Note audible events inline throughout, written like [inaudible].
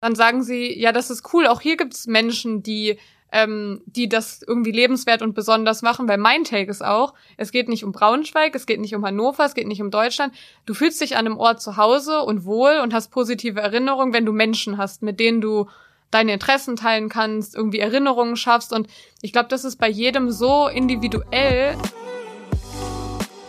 dann sagen sie, ja, das ist cool, auch hier gibt's Menschen, die ähm, die das irgendwie lebenswert und besonders machen, weil mein Take ist auch, es geht nicht um Braunschweig, es geht nicht um Hannover, es geht nicht um Deutschland. Du fühlst dich an einem Ort zu Hause und wohl und hast positive Erinnerungen, wenn du Menschen hast, mit denen du deine Interessen teilen kannst, irgendwie Erinnerungen schaffst. Und ich glaube, das ist bei jedem so individuell.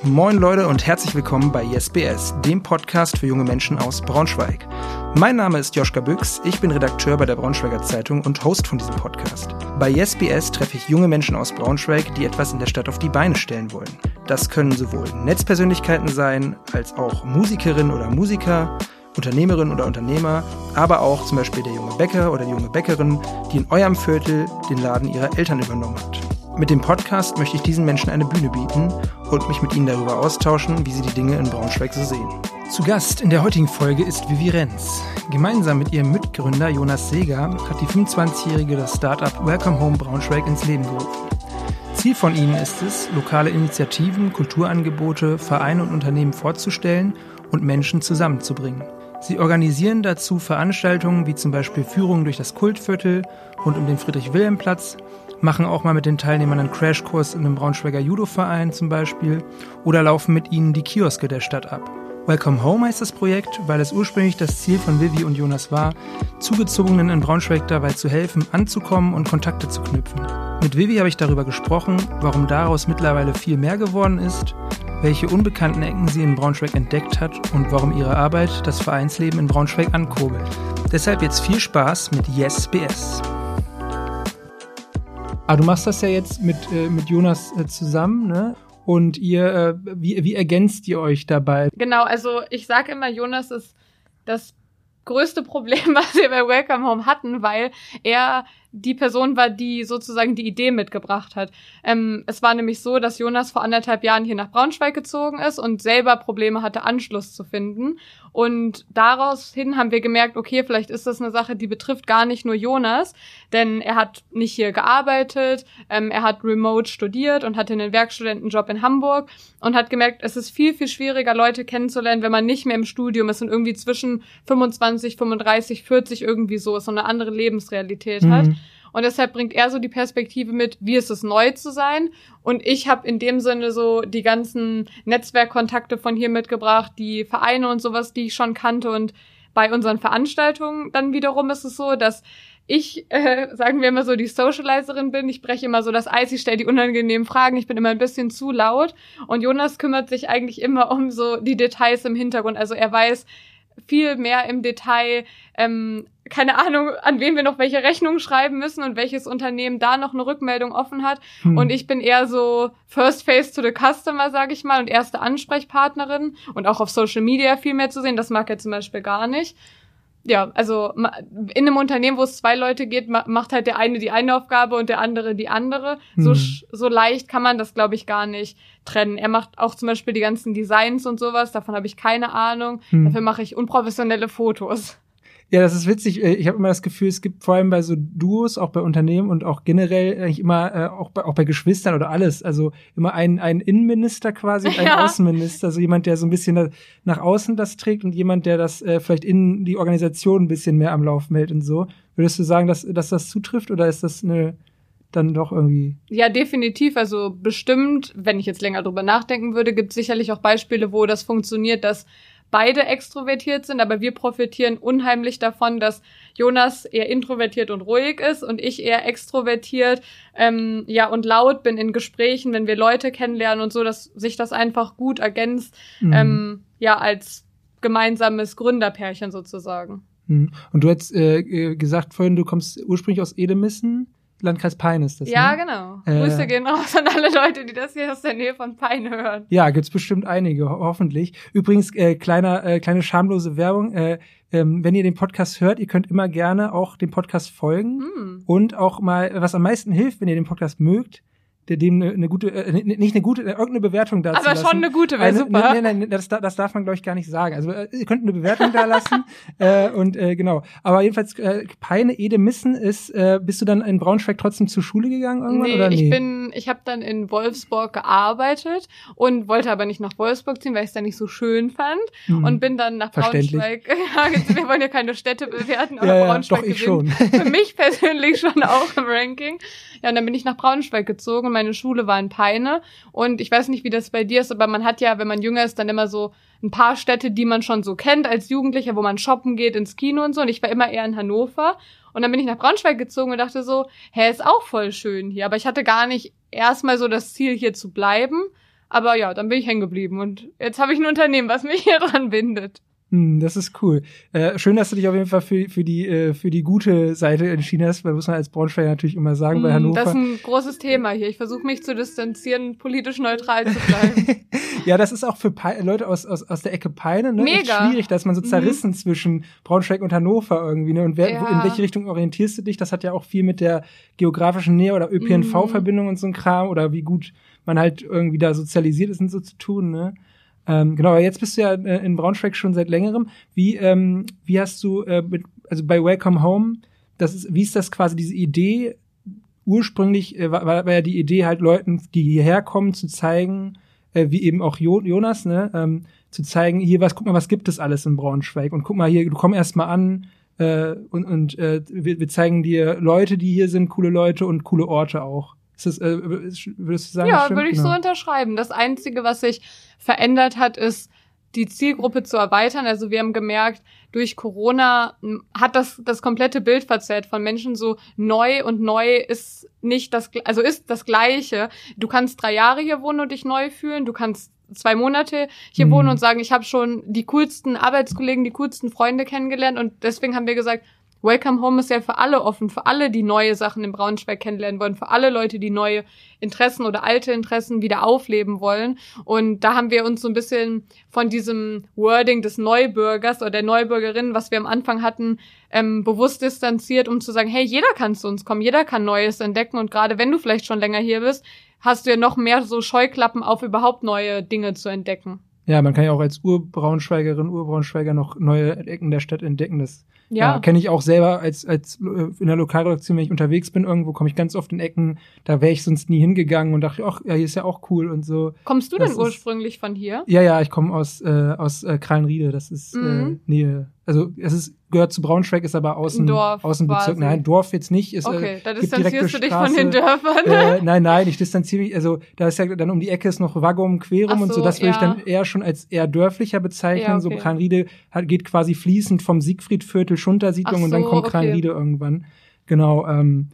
Moin Leute und herzlich willkommen bei YesBS, dem Podcast für junge Menschen aus Braunschweig. Mein Name ist Joschka Büchs, ich bin Redakteur bei der Braunschweiger Zeitung und Host von diesem Podcast. Bei YesBS treffe ich junge Menschen aus Braunschweig, die etwas in der Stadt auf die Beine stellen wollen. Das können sowohl Netzpersönlichkeiten sein, als auch Musikerinnen oder Musiker, Unternehmerinnen oder Unternehmer, aber auch zum Beispiel der junge Bäcker oder die junge Bäckerin, die in eurem Viertel den Laden ihrer Eltern übernommen hat. Mit dem Podcast möchte ich diesen Menschen eine Bühne bieten und mich mit ihnen darüber austauschen, wie sie die Dinge in Braunschweig so sehen. Zu Gast in der heutigen Folge ist Vivi Renz. Gemeinsam mit ihrem Mitgründer Jonas Seger hat die 25-Jährige das Startup Welcome Home Braunschweig ins Leben gerufen. Ziel von ihnen ist es, lokale Initiativen, Kulturangebote, Vereine und Unternehmen vorzustellen und Menschen zusammenzubringen. Sie organisieren dazu Veranstaltungen wie zum Beispiel Führungen durch das Kultviertel und um den Friedrich-Wilhelm-Platz machen auch mal mit den Teilnehmern einen Crashkurs in einem Braunschweiger Judo-Verein zum Beispiel oder laufen mit ihnen die Kioske der Stadt ab. Welcome Home heißt das Projekt, weil es ursprünglich das Ziel von Vivi und Jonas war, Zugezogenen in Braunschweig dabei zu helfen, anzukommen und Kontakte zu knüpfen. Mit Vivi habe ich darüber gesprochen, warum daraus mittlerweile viel mehr geworden ist, welche unbekannten Ecken sie in Braunschweig entdeckt hat und warum ihre Arbeit das Vereinsleben in Braunschweig ankurbelt. Deshalb jetzt viel Spaß mit Yes BS. Aber du machst das ja jetzt mit, äh, mit Jonas äh, zusammen, ne? Und ihr, äh, wie, wie ergänzt ihr euch dabei? Genau, also ich sage immer, Jonas ist das größte Problem, [laughs] was wir bei Welcome Home hatten, weil er die Person war, die sozusagen die Idee mitgebracht hat. Ähm, es war nämlich so, dass Jonas vor anderthalb Jahren hier nach Braunschweig gezogen ist und selber Probleme hatte, Anschluss zu finden. Und daraus hin haben wir gemerkt, okay, vielleicht ist das eine Sache, die betrifft gar nicht nur Jonas, denn er hat nicht hier gearbeitet, ähm, er hat remote studiert und hatte einen Werkstudentenjob in Hamburg und hat gemerkt, es ist viel, viel schwieriger, Leute kennenzulernen, wenn man nicht mehr im Studium ist und irgendwie zwischen 25, 35, 40 irgendwie so ist und eine andere Lebensrealität mhm. hat. Und deshalb bringt er so die Perspektive mit, wie ist es neu zu sein. Und ich habe in dem Sinne so die ganzen Netzwerkkontakte von hier mitgebracht, die Vereine und sowas, die ich schon kannte. Und bei unseren Veranstaltungen dann wiederum ist es so, dass ich, äh, [laughs] sagen wir immer so, die Socializerin bin. Ich breche immer so das Eis, ich stelle die unangenehmen Fragen, ich bin immer ein bisschen zu laut. Und Jonas kümmert sich eigentlich immer um so die Details im Hintergrund. Also er weiß, viel mehr im Detail, ähm, keine Ahnung, an wen wir noch welche Rechnungen schreiben müssen und welches Unternehmen da noch eine Rückmeldung offen hat. Hm. Und ich bin eher so First Face to the Customer, sage ich mal, und erste Ansprechpartnerin und auch auf Social Media viel mehr zu sehen. Das mag er zum Beispiel gar nicht ja, also in einem Unternehmen, wo es zwei Leute geht, macht halt der eine die eine Aufgabe und der andere die andere. Mhm. So, so leicht kann man das, glaube ich, gar nicht trennen. Er macht auch zum Beispiel die ganzen Designs und sowas, davon habe ich keine Ahnung. Mhm. Dafür mache ich unprofessionelle Fotos. Ja, das ist witzig. Äh, ich habe immer das Gefühl, es gibt vor allem bei so Duos, auch bei Unternehmen und auch generell eigentlich immer, äh, auch, bei, auch bei Geschwistern oder alles, also immer ein, ein Innenminister quasi und ein [laughs] ja. Außenminister. Also jemand, der so ein bisschen da, nach außen das trägt und jemand, der das äh, vielleicht in die Organisation ein bisschen mehr am Laufen hält und so. Würdest du sagen, dass, dass das zutrifft oder ist das eine dann doch irgendwie. Ja, definitiv. Also bestimmt, wenn ich jetzt länger drüber nachdenken würde, gibt es sicherlich auch Beispiele, wo das funktioniert, dass beide extrovertiert sind, aber wir profitieren unheimlich davon, dass Jonas eher introvertiert und ruhig ist und ich eher extrovertiert, ähm, ja, und laut bin in Gesprächen, wenn wir Leute kennenlernen und so, dass sich das einfach gut ergänzt, mhm. ähm, ja, als gemeinsames Gründerpärchen sozusagen. Mhm. Und du hast äh, äh, gesagt vorhin, du kommst ursprünglich aus Edemissen. Landkreis Peine ist das. Ja, ne? genau. Äh, Grüße gehen raus an alle Leute, die das hier aus der Nähe von Peine hören. Ja, gibt's bestimmt einige, ho hoffentlich. Übrigens, äh, kleiner, äh, kleine schamlose Werbung. Äh, ähm, wenn ihr den Podcast hört, ihr könnt immer gerne auch dem Podcast folgen mm. und auch mal, was am meisten hilft, wenn ihr den Podcast mögt, der dem eine, eine gute, äh, nicht eine gute, irgendeine Bewertung dazu Aber schon eine gute, wäre super. Nein, nein, nein, das, das darf man, glaube ich, gar nicht sagen. Also äh, ihr könnt eine Bewertung da lassen [laughs] äh, und äh, genau. Aber jedenfalls, äh, Peine, Ede, Missen ist, äh, bist du dann in Braunschweig trotzdem zur Schule gegangen irgendwann nee, oder nee? ich bin dann, ich habe dann in Wolfsburg gearbeitet und wollte aber nicht nach Wolfsburg ziehen, weil ich es da nicht so schön fand Mhm. und bin dann nach Braunschweig. [laughs] Wir wollen ja keine Städte bewerten, aber Ja, Braunschweig doch, ich schon. [laughs] für mich persönlich schon auch im Ranking. Ja, und dann bin ich nach Braunschweig gezogen und meine Schule war in Peine. Und ich weiß nicht, wie das bei dir ist, aber man hat ja, wenn man jünger ist, dann immer so ein paar Städte, die man schon so kennt als Jugendlicher, wo man shoppen geht, ins Kino und so. Und ich war immer eher in Hannover. Und dann bin ich nach Braunschweig gezogen und dachte so, hä, ist auch voll schön hier. Aber ich hatte gar nicht erstmal so das Ziel, hier zu bleiben. Aber ja, dann bin ich hängen geblieben. Und jetzt habe ich ein Unternehmen, was mich [laughs] hier dran bindet. Hm, das ist cool. Äh, schön, dass du dich auf jeden Fall für, für, die, äh, für die gute Seite entschieden hast, weil muss man als Braunschweiger natürlich immer sagen, bei Mm, Hannover. Das ist ein großes Thema hier. Ich versuche mich zu distanzieren, politisch neutral zu bleiben. [laughs] ja, das ist auch für Pe Leute aus, aus, aus der Ecke Peine ne, echt Mega. schwierig, dass man so Mhm. zerrissen zwischen Braunschweig und Hannover irgendwie. Ne? Und wer, wo, in Ja. welche Richtung orientierst du dich? Das hat ja auch viel mit der geografischen Nähe oder ÖPNV-Verbindung und so ein Kram oder wie gut man halt irgendwie da sozialisiert ist und so zu tun. Ne? Ähm, genau, jetzt bist du ja äh, in Braunschweig schon seit längerem. Wie, ähm, wie hast du, äh, mit, also bei Welcome Home, das ist, wie ist das quasi diese Idee? Ursprünglich äh, war, war ja die Idee halt Leuten, die hierher kommen, zu zeigen, äh, wie eben auch jo Jonas, ne, ähm, zu zeigen, hier was, guck mal, was gibt es alles in Braunschweig und guck mal hier, du komm erst mal an äh, und, und äh, wir, wir zeigen dir Leute, die hier sind, coole Leute und coole Orte auch. Ist das, äh, würdest du sagen? ja, würde ich Genau. so unterschreiben. Das Einzige, was sich verändert hat, ist die Zielgruppe zu erweitern. Also wir haben gemerkt, durch Corona hat das das komplette Bild verzerrt von Menschen so neu und neu ist nicht das, also ist das Gleiche. Du kannst drei Jahre hier wohnen und dich neu fühlen. Du kannst zwei Monate hier Mhm. wohnen und sagen, ich habe schon die coolsten Arbeitskollegen, die coolsten Freunde kennengelernt und deswegen haben wir gesagt, Welcome Home ist ja für alle offen, für alle, die neue Sachen in Braunschweig kennenlernen wollen, für alle Leute, die neue Interessen oder alte Interessen wieder aufleben wollen. Und da haben wir uns so ein bisschen von diesem Wording des Neubürgers oder der Neubürgerin, was wir am Anfang hatten, ähm, bewusst distanziert, um zu sagen, hey, jeder kann zu uns kommen, jeder kann Neues entdecken. Und gerade wenn du vielleicht schon länger hier bist, hast du ja noch mehr so Scheuklappen auf, überhaupt neue Dinge zu entdecken. Ja, man kann ja auch als Urbraunschweigerin, Urbraunschweiger noch neue Ecken der Stadt entdecken. Das ja. Ja, kenne ich auch selber als, als äh, in der Lokalredaktion, wenn ich unterwegs bin, irgendwo komme ich ganz oft in Ecken, da wäre ich sonst nie hingegangen und dachte, ach, ja, hier ist ja auch cool und so. kommst du das denn ist- ursprünglich von hier? Ja, ja, ich komme aus, äh, aus äh, Krallenriede, das ist äh, Mhm. Nähe. Also es ist, gehört zu Braunschweig, ist aber außen, Dorf Außenbezirk. quasi. Nein, Dorf jetzt nicht. Ist, Okay, äh, da gibt direkte distanzierst du dich Straße. von den Dörfern. äh, nein, nein, ich distanziere mich, also da ist ja dann um die Ecke ist noch Waggum, Querum Ach und so, so, das würde ich ja. dann eher schon als eher dörflicher bezeichnen. Ja, So okay. Kranriede hat, geht quasi fließend vom Siegfriedviertel, Schuntersiedlung Ach und dann so, kommt okay. Kranriede irgendwann. Genau, ähm,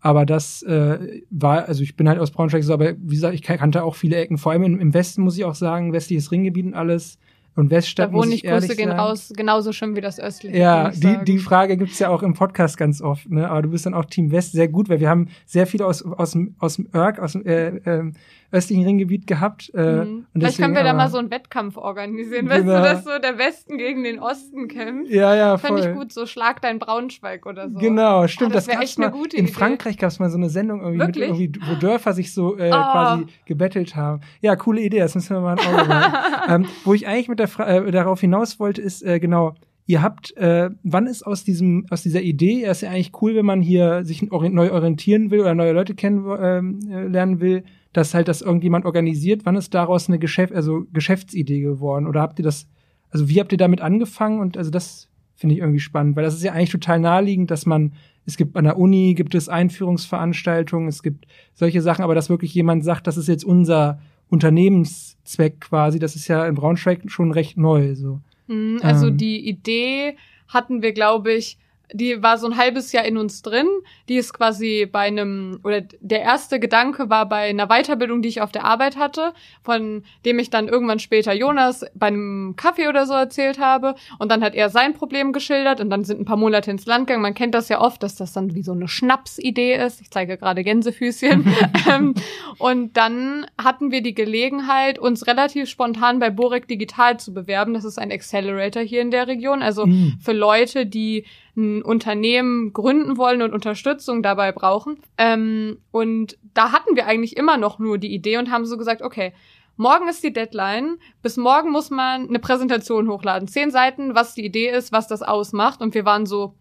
aber das äh, war, also ich bin halt aus Braunschweig so, aber wie gesagt, ich kannte auch viele Ecken, vor allem im, im Westen muss ich auch sagen, westliches Ringgebiet und alles und Weststadt Da wohne ich, Grüße gehen sagen. raus, genauso schön wie das östliche. Ja, die, die Frage gibt's ja auch im Podcast ganz oft, ne? Aber du bist dann auch Team West sehr gut, weil wir haben sehr viele aus, aus, dem- aus dem Örk, aus dem äh, ähm, östlichen Ringgebiet gehabt. Äh, Mhm. und Vielleicht können wir da aber- mal so einen Wettkampf organisieren, weißt Genau. du, dass so der Westen gegen den Osten kämpft. Ja, ja, voll. ich gut, so schlag dein Braunschweig oder so. Genau, stimmt. Ah, das das wär gab's echt eine mal. gute in Idee. Frankreich gab's mal so eine Sendung irgendwie, mit, irgendwie wo Dörfer sich so äh, Ah. quasi gebettelt haben. Ja, coole Idee, das müssen wir mal ein Auge machen. [laughs] ähm, wo ich eigentlich mit der Fra äh, darauf hinaus wollte, ist äh, genau, ihr habt, äh, wann ist aus diesem, aus dieser Idee, er ist ja eigentlich cool, wenn man hier sich neu orientieren will oder neue Leute kennenlernen ähm, äh, lernen will, dass halt das irgendjemand organisiert. Wann ist daraus eine Geschäft, also Geschäftsidee geworden? Oder habt ihr das, also wie habt ihr damit angefangen? Und also das finde ich irgendwie spannend, weil das ist ja eigentlich total naheliegend, dass man, es gibt an der Uni, gibt es Einführungsveranstaltungen, es gibt solche Sachen, aber dass wirklich jemand sagt, das ist jetzt unser Unternehmenszweck quasi, das ist ja in Braunschweig schon recht neu, so. Mhm, Also Ähm. die Idee hatten wir, glaube ich, die war so ein halbes Jahr in uns drin. Die ist quasi bei einem, oder der erste Gedanke war bei einer Weiterbildung, die ich auf der Arbeit hatte, von dem ich dann irgendwann später Jonas bei einem Kaffee oder so erzählt habe. Und dann hat er sein Problem geschildert und dann sind ein paar Monate ins Land gegangen. Man kennt das ja oft, dass das dann wie so eine Schnapsidee ist. Ich zeige gerade Gänsefüßchen. [laughs] ähm, und dann hatten wir die Gelegenheit, uns relativ spontan bei Borek Digital zu bewerben. Das ist ein Accelerator hier in der Region. Also Mhm. für Leute, die ein Unternehmen gründen wollen und Unterstützung dabei brauchen. Ähm, und da hatten wir eigentlich immer noch nur die Idee und haben so gesagt, okay, morgen ist die Deadline. Bis morgen muss man eine Präsentation hochladen. Zehn Seiten, was die Idee ist, was das ausmacht. Und wir waren so,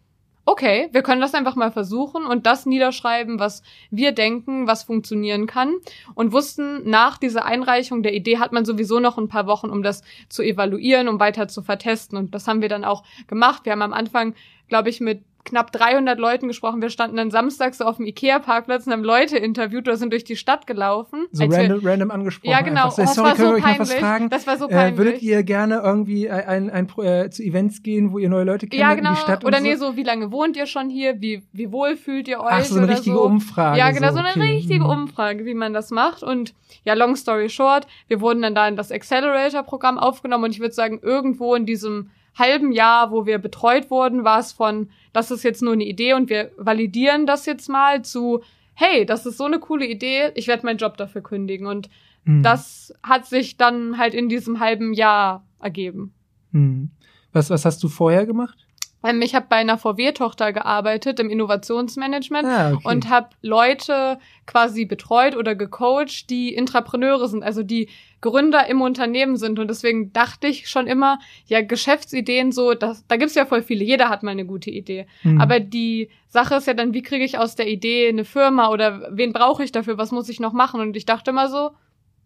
okay, wir können das einfach mal versuchen und das niederschreiben, was wir denken, was funktionieren kann. Und wussten, nach dieser Einreichung der Idee hat man sowieso noch ein paar Wochen, um das zu evaluieren, um weiter zu vertesten. Und das haben wir dann auch gemacht. Wir haben am Anfang, glaube ich, mit knapp 300 Leuten gesprochen. Wir standen dann samstags so auf dem Ikea-Parkplatz und haben Leute interviewt oder sind durch die Stadt gelaufen. So random, wir, random angesprochen. Ja, genau. Oh, sorry, war so peinlich. fragen? Das war so peinlich. Äh, würdet ihr gerne irgendwie ein, ein, ein, äh, zu Events gehen, wo ihr neue Leute kennt ja, genau. in die Stadt Oder und nee, so? so, wie lange wohnt ihr schon hier? Wie, wie wohl fühlt ihr euch? Ach, so eine richtige so. Umfrage. Ja, genau, so, so eine okay. richtige Hm. Umfrage, wie man das macht. Und ja, long story short, wir wurden dann da in das Accelerator-Programm aufgenommen und ich würde sagen, irgendwo in diesem halben Jahr, wo wir betreut wurden, war es von, das ist jetzt nur eine Idee und wir validieren das jetzt mal zu, hey, das ist so eine coole Idee, ich werde meinen Job dafür kündigen. Und Hm. das hat sich dann halt in diesem halben Jahr ergeben. Hm. Was, was hast du vorher gemacht? Ähm, Ich habe bei einer VW-Tochter gearbeitet im Innovationsmanagement Ah, okay. und habe Leute quasi betreut oder gecoacht, die Intrapreneure sind, also die Gründer im Unternehmen sind. Und deswegen dachte ich schon immer, ja, Geschäftsideen so, das, da gibt's ja voll viele, jeder hat mal eine gute Idee. Hm. Aber die Sache ist ja dann, wie kriege ich aus der Idee eine Firma oder wen brauche ich dafür, was muss ich noch machen? Und ich dachte immer so,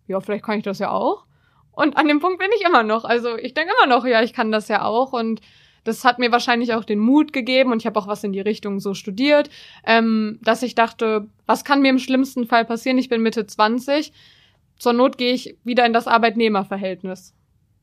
ja, vielleicht kann ich das ja auch. Und an dem Punkt bin ich immer noch. Also ich denke immer noch, ja, ich kann das ja auch. Und das hat mir wahrscheinlich auch den Mut gegeben und ich habe auch was in die Richtung so studiert, ähm, dass ich dachte, was kann mir im schlimmsten Fall passieren? Ich bin Mitte 20. Zur Not gehe ich wieder in das Arbeitnehmerverhältnis.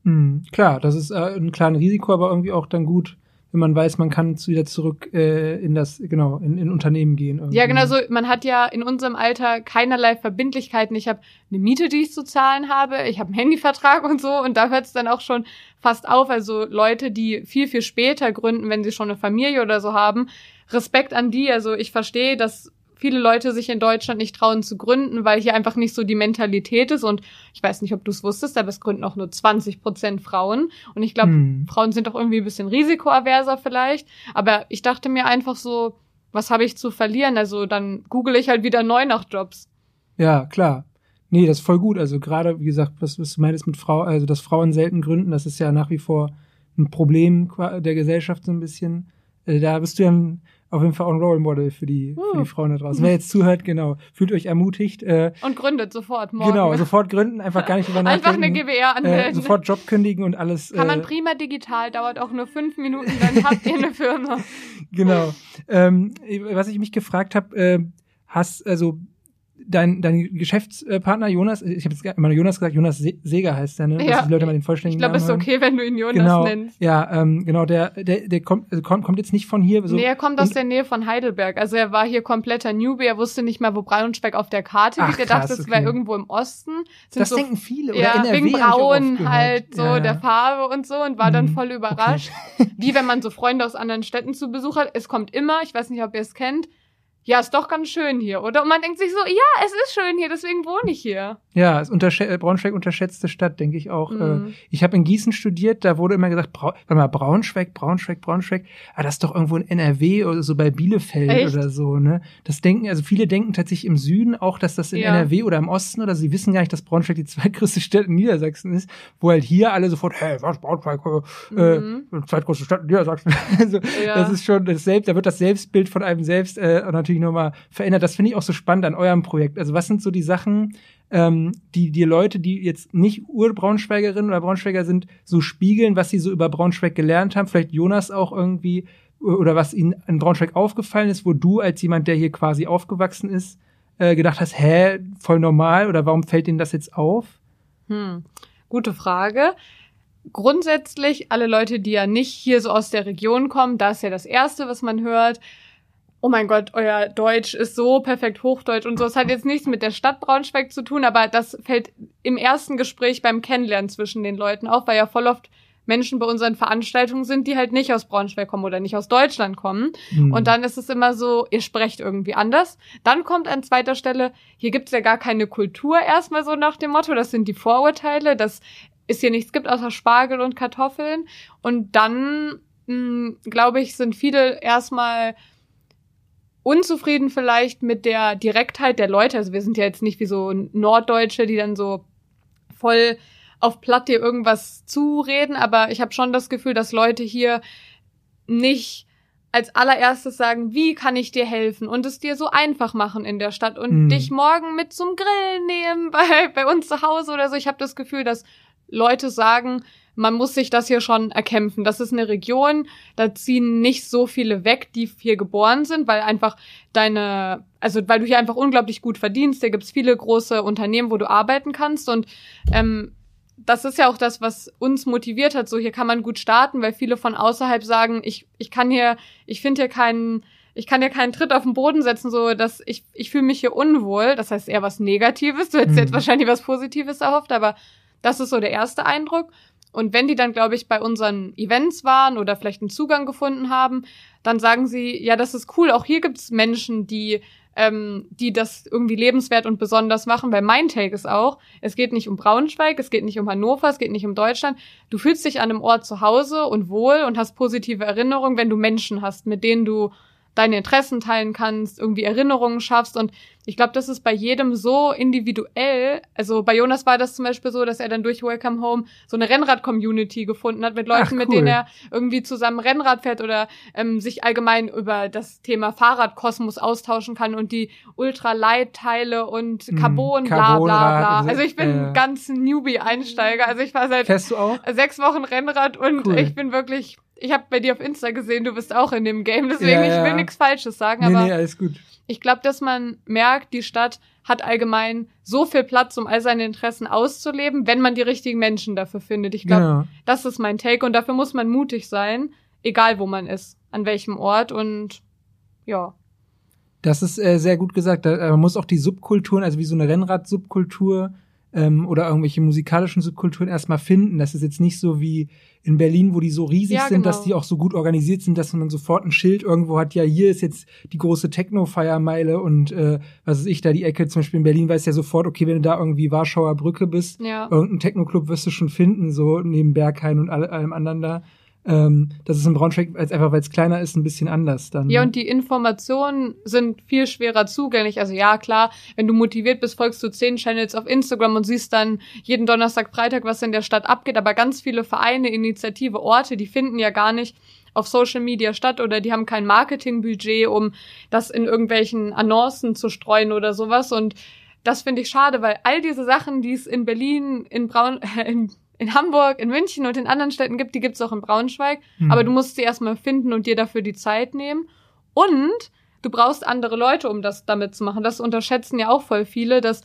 Hm, klar, das ist äh, ein kleines Risiko, aber irgendwie auch dann gut, wenn man weiß, man kann wieder zurück äh, in das, genau, in, in Unternehmen gehen. Irgendwie. Ja, genau so. Man hat ja in unserem Alter keinerlei Verbindlichkeiten. Ich habe eine Miete, die ich zu zahlen habe. Ich habe einen Handyvertrag und so. Und da hört es dann auch schon fast auf. Also Leute, die viel, viel später gründen, wenn sie schon eine Familie oder so haben. Respekt an die. Also ich verstehe, dass viele Leute sich in Deutschland nicht trauen zu gründen, weil hier einfach nicht so die Mentalität ist. Und ich weiß nicht, ob du es wusstest, aber es gründen auch nur 20 Prozent Frauen. Und ich glaube, Hm. Frauen sind auch irgendwie ein bisschen risikoaverser vielleicht. Aber ich dachte mir einfach so, was habe ich zu verlieren? Also dann google ich halt wieder neu nach Jobs. Ja, klar. Nee, das ist voll gut. Also gerade, wie gesagt, was, was du meintest mit Frau, also dass Frauen selten gründen, das ist ja nach wie vor ein Problem der Gesellschaft so ein bisschen. Äh, da bist du ja ein, auf jeden Fall auch ein Role Model für die, für Uh. die Frauen da draußen. Wer jetzt zuhört, genau, fühlt euch ermutigt. Äh, Und gründet sofort morgen. genau, sofort gründen, einfach gar nicht drüber [laughs] Einfach eine GWR äh, anmelden. sofort Job kündigen und alles. Kann man äh, prima digital, dauert auch nur fünf Minuten, dann habt ihr eine [laughs] Firma. Genau. ähm, was ich mich gefragt habe, äh, hast also dein, dein Geschäftspartner Jonas, ich habe jetzt immer Jonas gesagt, Jonas Se Seger heißt der, ne? Ja. Dass die Leute mal den Ich vollständigen glaube, es ist Namen okay, wenn du ihn Jonas. Genau, nennst. ja, ähm, genau, der, der, der kommt, also kommt, kommt jetzt nicht von hier. So, nee, er kommt aus der Nähe von Heidelberg. Also er war hier kompletter Newbie. Er wusste nicht mal, wo Braunschweig auf der Karte liegt. Er dachte, es wäre okay. irgendwo im Osten. Sind das so denken viele. Oder ja, NRW wegen ich Braun halt, so ja. der Farbe und so und war dann Mhm. voll überrascht. Wie wenn man so Freunde aus anderen Städten zu Besuch hat. Es kommt immer, ich weiß nicht, ob ihr es kennt, ja, ist doch ganz schön hier, oder? Und man denkt sich so, ja, es ist schön hier, deswegen wohne ich hier. Ja, ist unterschä äh, Braunschweig unterschätzte Stadt, denke ich auch. Äh, Mhm. ich habe in Gießen studiert, da wurde immer gesagt, Brau warte mal, Braunschweig, Braunschweig, Braunschweig, ah, das ist doch irgendwo in NRW oder so bei Bielefeld Echt? oder so, ne? Das denken, also viele denken tatsächlich im Süden auch, dass das in Ja. NRW oder im Osten oder sie wissen gar nicht, dass Braunschweig die [laughs] zweitgrößte Stadt in Niedersachsen ist, wo halt hier alle sofort, hey, was, Braunschweig, äh, Mhm. äh, zweitgrößte Stadt in Niedersachsen. [laughs] also, Ja. das ist schon das selbst, da wird das Selbstbild von einem selbst äh, natürlich nochmal verändert. Das finde ich auch so spannend an eurem Projekt. Also was sind so die Sachen, ähm, die die Leute, die jetzt nicht Ur-Braunschweigerinnen oder Braunschweiger sind, so spiegeln, was sie so über Braunschweig gelernt haben? Vielleicht Jonas auch irgendwie oder was ihnen an Braunschweig aufgefallen ist, wo du als jemand, der hier quasi aufgewachsen ist, äh, gedacht hast, hä, voll normal oder warum fällt ihnen das jetzt auf? Hm. Gute Frage. Grundsätzlich, alle Leute, die ja nicht hier so aus der Region kommen, da ist ja das Erste, was man hört. Oh mein Gott, euer Deutsch ist so perfekt Hochdeutsch und so. Es hat jetzt nichts mit der Stadt Braunschweig zu tun, aber das fällt im ersten Gespräch beim Kennenlernen zwischen den Leuten auf, weil ja voll oft Menschen bei unseren Veranstaltungen sind, die halt nicht aus Braunschweig kommen oder nicht aus Deutschland kommen. Hm. Und dann ist es immer so, ihr sprecht irgendwie anders. Dann kommt an zweiter Stelle, hier gibt's ja gar keine Kultur erstmal so nach dem Motto, das sind die Vorurteile, dass es hier nichts gibt außer Spargel und Kartoffeln. Und dann, mh, glaube ich, sind viele erstmal unzufrieden vielleicht mit der Direktheit der Leute. Also wir sind ja jetzt nicht wie so Norddeutsche, die dann so voll auf Platt dir irgendwas zureden, aber ich habe schon das Gefühl, dass Leute hier nicht als allererstes sagen, wie kann ich dir helfen und es dir so einfach machen in der Stadt und Mhm. dich morgen mit zum Grillen nehmen [laughs] bei, bei uns zu Hause oder so. Ich habe das Gefühl, dass Leute sagen, man muss sich das hier schon erkämpfen. Das ist eine Region, da ziehen nicht so viele weg, die hier geboren sind, weil einfach deine, also weil du hier einfach unglaublich gut verdienst. Hier gibt's viele große Unternehmen, wo du arbeiten kannst und ähm, das ist ja auch das, was uns motiviert hat. So, hier kann man gut starten, weil viele von außerhalb sagen, ich, ich kann hier, ich finde hier keinen, ich kann hier keinen Tritt auf den Boden setzen, so dass ich, ich fühle mich hier unwohl. Das heißt eher was Negatives. Du hättest Mhm. jetzt wahrscheinlich was Positives erhofft, aber das ist so der erste Eindruck. Und wenn die dann, glaube ich, bei unseren Events waren oder vielleicht einen Zugang gefunden haben, dann sagen sie, ja, das ist cool. Auch hier gibt's Menschen, die, ähm, die das irgendwie lebenswert und besonders machen. Weil mein Take ist auch, es geht nicht um Braunschweig, es geht nicht um Hannover, es geht nicht um Deutschland. Du fühlst dich an einem Ort zu Hause und wohl und hast positive Erinnerungen, wenn du Menschen hast, mit denen du deine Interessen teilen kannst, irgendwie Erinnerungen schaffst. Und ich glaube, das ist bei jedem so individuell. Also bei Jonas war das zum Beispiel so, dass er dann durch Welcome Home so eine Rennrad-Community gefunden hat mit Leuten, Ach, mit cool. denen er irgendwie zusammen Rennrad fährt oder ähm, sich allgemein über das Thema Fahrradkosmos austauschen kann und die Ultraleitteile und Mhm, Carbon, bla bla bla. also, Also ich bin äh, ganz Newbie-Einsteiger. Also ich war seit sechs Wochen Rennrad und Cool. ich bin wirklich, ich habe bei dir auf Insta gesehen, du bist auch in dem Game, deswegen Ja, ich ja. will nichts Falsches sagen, Nee, aber nee, alles gut. ich glaube, dass man merkt, die Stadt hat allgemein so viel Platz, um all seine Interessen auszuleben, wenn man die richtigen Menschen dafür findet. Ich glaube, Genau. das ist mein Take und dafür muss man mutig sein, egal wo man ist, an welchem Ort und ja. Das ist äh, sehr gut gesagt. Da, äh, man muss auch die Subkulturen, also wie so eine Rennrad-Subkultur ähm, oder irgendwelche musikalischen Subkulturen erstmal finden. Das ist jetzt nicht so wie in Berlin, wo die so riesig Ja, sind, genau. dass die auch so gut organisiert sind, dass man sofort ein Schild irgendwo hat. Ja, hier ist jetzt die große Techno-Feiermeile und äh, was weiß ich, da die Ecke zum Beispiel in Berlin weiß ja sofort, okay, wenn du da irgendwie Warschauer Brücke bist, Ja. irgendeinen Techno-Club wirst du schon finden, so neben Berghain und all, allem anderen da. Ähm, das ist in Braunschweig, als einfach weil es kleiner ist, ein bisschen anders dann. Ja, und die Informationen sind viel schwerer zugänglich. Also ja, klar, wenn du motiviert bist, folgst du zehn Channels auf Instagram und siehst dann jeden Donnerstag, Freitag, was in der Stadt abgeht. Aber ganz viele Vereine, Initiative, Orte, die finden ja gar nicht auf Social Media statt oder die haben kein Marketingbudget, um das in irgendwelchen Annoncen zu streuen oder sowas. Und das finde ich schade, weil all diese Sachen, die es in Berlin, in Braun, [laughs] in, in Hamburg, in München und in anderen Städten gibt, die gibt es auch in Braunschweig. Hm. Aber du musst sie erstmal finden und dir dafür die Zeit nehmen. Und du brauchst andere Leute, um das damit zu machen. Das unterschätzen ja auch voll viele, dass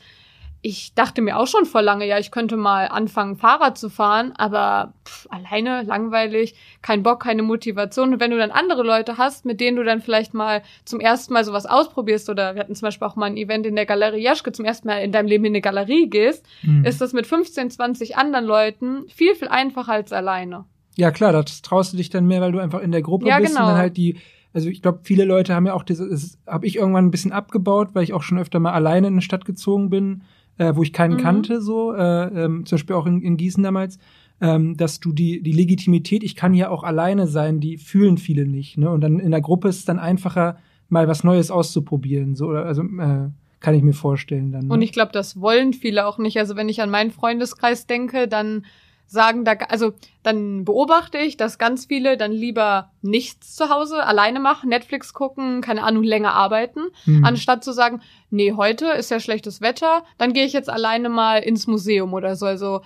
ich dachte mir auch schon vor lange, ja, ich könnte mal anfangen, Fahrrad zu fahren, aber pff, alleine, langweilig, kein Bock, keine Motivation. Und wenn du dann andere Leute hast, mit denen du dann vielleicht mal zum ersten Mal sowas ausprobierst, oder wir hatten zum Beispiel auch mal ein Event in der Galerie Jaschke, zum ersten Mal in deinem Leben in eine Galerie gehst, Hm. ist das mit 15, 20 anderen Leuten viel, viel einfacher als alleine. Ja, klar, das traust du dich dann mehr, weil du einfach in der Gruppe Ja, bist und genau. dann halt die, also ich glaube, viele Leute haben ja auch diese, das habe ich irgendwann ein bisschen abgebaut, weil ich auch schon öfter mal alleine in eine Stadt gezogen bin, äh, wo ich keinen Mhm. kannte, so, äh, ähm, zum Beispiel auch in, in Gießen damals, ähm, dass du die, die Legitimität, ich kann hier auch alleine sein, die fühlen viele nicht, ne? Und dann in der Gruppe ist es dann einfacher, mal was Neues auszuprobieren, so, also, äh, kann ich mir vorstellen dann. Ne? Und ich glaube, das wollen viele auch nicht. Also wenn ich an meinen Freundeskreis denke, dann sagen da, also dann beobachte ich, dass ganz viele dann lieber nichts zu Hause alleine machen, Netflix gucken, keine Ahnung, länger arbeiten, Hm. anstatt zu sagen, nee, heute ist ja schlechtes Wetter, dann gehe ich jetzt alleine mal ins Museum oder so. Also